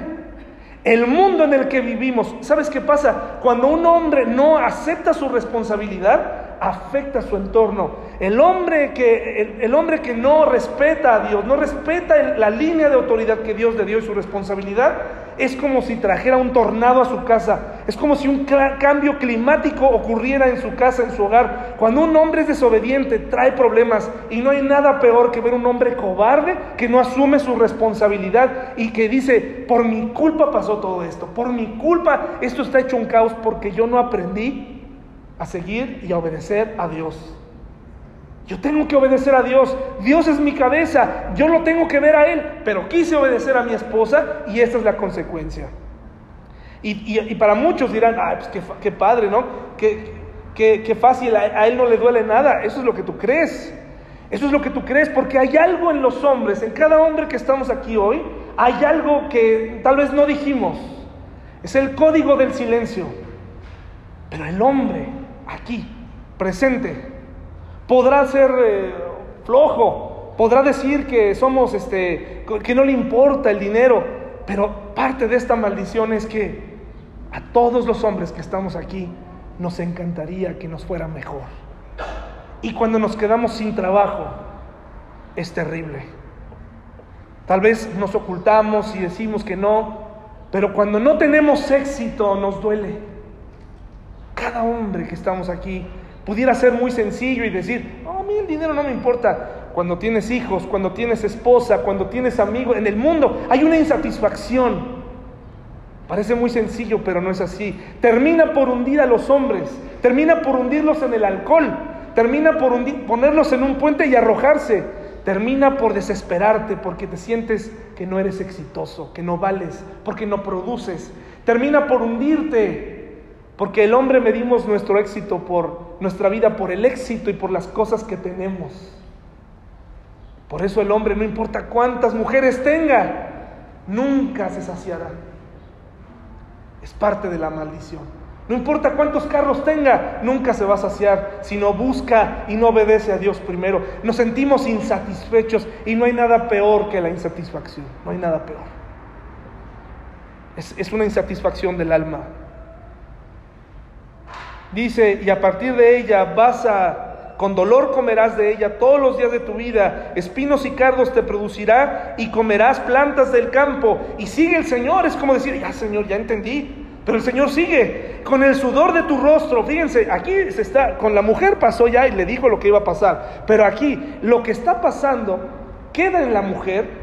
El mundo en el que vivimos, ¿sabes qué pasa? Cuando un hombre no acepta su responsabilidad, afecta su entorno. El hombre que, el, hombre que no respeta a Dios, no respeta la línea de autoridad que Dios le dio y su responsabilidad, es como si trajera un tornado a su casa. Es como si un cambio climático ocurriera en su casa, en su hogar. Cuando un hombre es desobediente, trae problemas. Y no hay nada peor que ver un hombre cobarde que no asume su responsabilidad y que dice, por mi culpa pasó todo esto. Por mi culpa esto está hecho un caos porque yo no aprendí a seguir y a obedecer a Dios. Yo tengo que obedecer a Dios. Dios es mi cabeza. Yo lo tengo que ver a Él. Pero quise obedecer a mi esposa y esta es la consecuencia. Y, para muchos dirán, ah, pues qué, padre, ¿no? Qué, qué, fácil, a, a Él no le duele nada. Eso es lo que tú crees. Eso es lo que tú crees, porque hay algo en los hombres, en cada hombre que estamos aquí hoy, hay algo que tal vez no dijimos. Es el código del silencio. Pero el hombre aquí, presente, podrá ser eh, flojo, podrá decir que somos, este, que no le importa el dinero, pero parte de esta maldición es que a todos los hombres que estamos aquí nos encantaría que nos fuera mejor. Y cuando nos quedamos sin trabajo, es terrible. Tal vez nos ocultamos y decimos que no, pero cuando no tenemos éxito nos duele. Cada hombre que estamos aquí Pudiera ser muy sencillo y decir, a mí el dinero no me importa. Cuando tienes hijos, cuando tienes esposa, cuando tienes amigos, en el mundo hay una insatisfacción. Parece muy sencillo, pero no es así. Termina por hundir a los hombres, termina por hundirlos en el alcohol, termina por ponerlos en un puente y arrojarse, termina por desesperarte porque te sientes que no eres exitoso, que no vales, porque no produces, termina por hundirte porque el hombre medimos nuestro éxito por nuestra vida, por el éxito y por las cosas que tenemos. Por eso el hombre, no importa cuántas mujeres tenga, nunca se saciará. Es parte de la maldición. No importa cuántos carros tenga, nunca se va a saciar si no busca y no obedece a Dios primero. Nos sentimos insatisfechos y no hay nada peor que la insatisfacción. No hay nada peor. Es, es una insatisfacción del alma. Dice, y a partir de ella vas a, con dolor comerás de ella todos los días de tu vida, espinos y cardos te producirá y comerás plantas del campo. Y sigue el Señor, es como decir, ya Señor, ya entendí. Pero el Señor sigue con el sudor de tu rostro. Fíjense, aquí se está, con la mujer pasó ya y le dijo lo que iba a pasar. Pero aquí lo que está pasando queda en la mujer.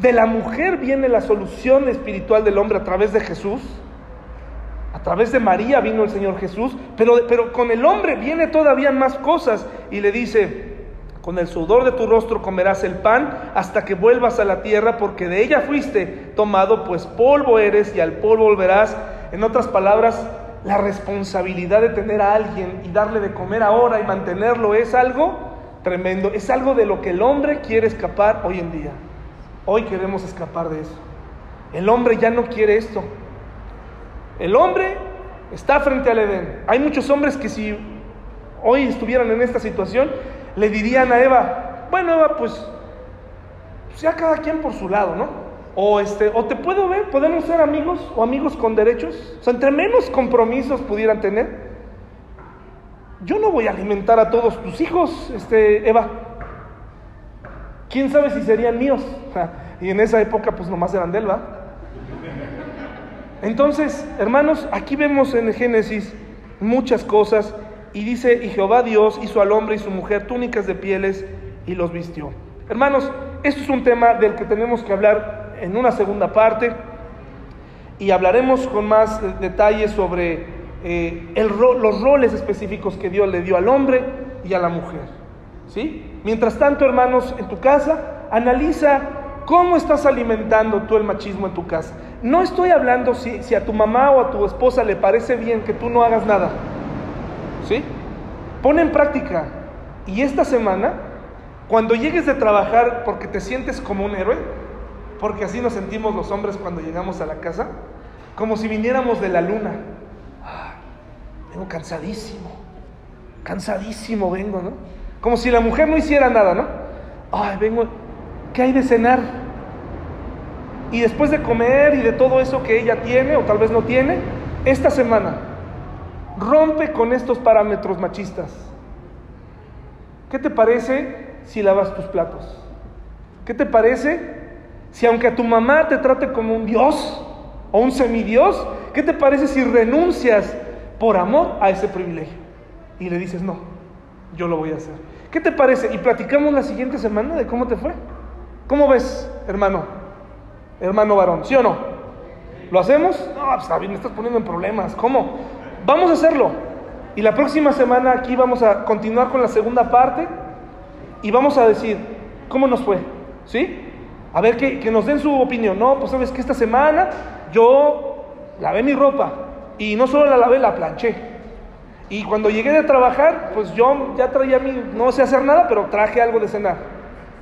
De la mujer viene la solución espiritual del hombre a través de Jesús. A través de María vino el Señor Jesús, pero, pero con el hombre viene todavía más cosas y le dice, con el sudor de tu rostro comerás el pan hasta que vuelvas a la tierra, porque de ella fuiste tomado, pues polvo eres y al polvo volverás. En otras palabras, la responsabilidad de tener a alguien y darle de comer ahora y mantenerlo es algo tremendo, es algo de lo que el hombre quiere escapar hoy en día. Hoy queremos escapar de eso. El hombre ya no quiere esto. El hombre está frente al Edén. Hay muchos hombres que si hoy estuvieran en esta situación, le dirían a Eva, bueno Eva, pues, pues, ya cada quien por su lado, ¿no? O, este, o te puedo ver, podemos ser amigos o amigos con derechos. O sea, entre menos compromisos pudieran tener. Yo no voy a alimentar a todos tus hijos, este, Eva. ¿Quién sabe si serían míos? y en esa época pues nomás eran de él. Entonces, hermanos, aquí vemos en Génesis muchas cosas y dice, y Jehová Dios hizo al hombre y su mujer túnicas de pieles y los vistió. Hermanos, esto es un tema del que tenemos que hablar en una segunda parte. y hablaremos con más detalles sobre eh, el los roles específicos que Dios le dio al hombre y a la mujer. ¿sí? Mientras tanto, hermanos, en tu casa, analiza cómo estás alimentando tú el machismo en tu casa. No estoy hablando si, si a tu mamá o a tu esposa le parece bien que tú no hagas nada. ¿Sí? Pon en práctica. Y esta semana, cuando llegues de trabajar porque te sientes como un héroe, porque así nos sentimos los hombres cuando llegamos a la casa, como si viniéramos de la luna. vengo cansadísimo, cansadísimo vengo, ¿no? Como si la mujer no hiciera nada, ¿no? Ay, vengo, ¿qué hay de cenar? Y después de comer y de todo eso que ella tiene o tal vez no tiene, esta semana rompe con estos parámetros machistas. ¿Qué te parece si lavas tus platos? ¿Qué te parece si aunque a tu mamá te trate como un dios o un semidios, ¿qué te parece si renuncias por amor a ese privilegio? Y le dices, no, yo lo voy a hacer. ¿Qué te parece? Y platicamos la siguiente semana de cómo te fue. ¿Cómo ves, hermano? Hermano varón, ¿sí o no? ¿Lo hacemos? No, pues me estás poniendo en problemas. ¿Cómo? Vamos a hacerlo. Y la próxima semana aquí vamos a continuar con la segunda parte y vamos a decir, ¿cómo nos fue? ¿Sí? A ver que, que nos den su opinión. No, pues sabes que esta semana yo lavé mi ropa y no solo la lavé, la planché. Y cuando llegué de trabajar, pues yo ya traía mi, no sé hacer nada, pero traje algo de cenar.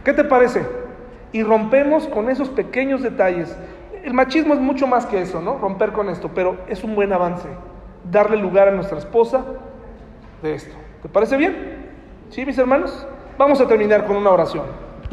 ¿Qué te parece? Y rompemos con esos pequeños detalles. El machismo es mucho más que eso, ¿no? Romper con esto, pero es un buen avance. Darle lugar a nuestra esposa de esto. ¿Te parece bien? ¿Sí, mis hermanos? Vamos a terminar con una oración.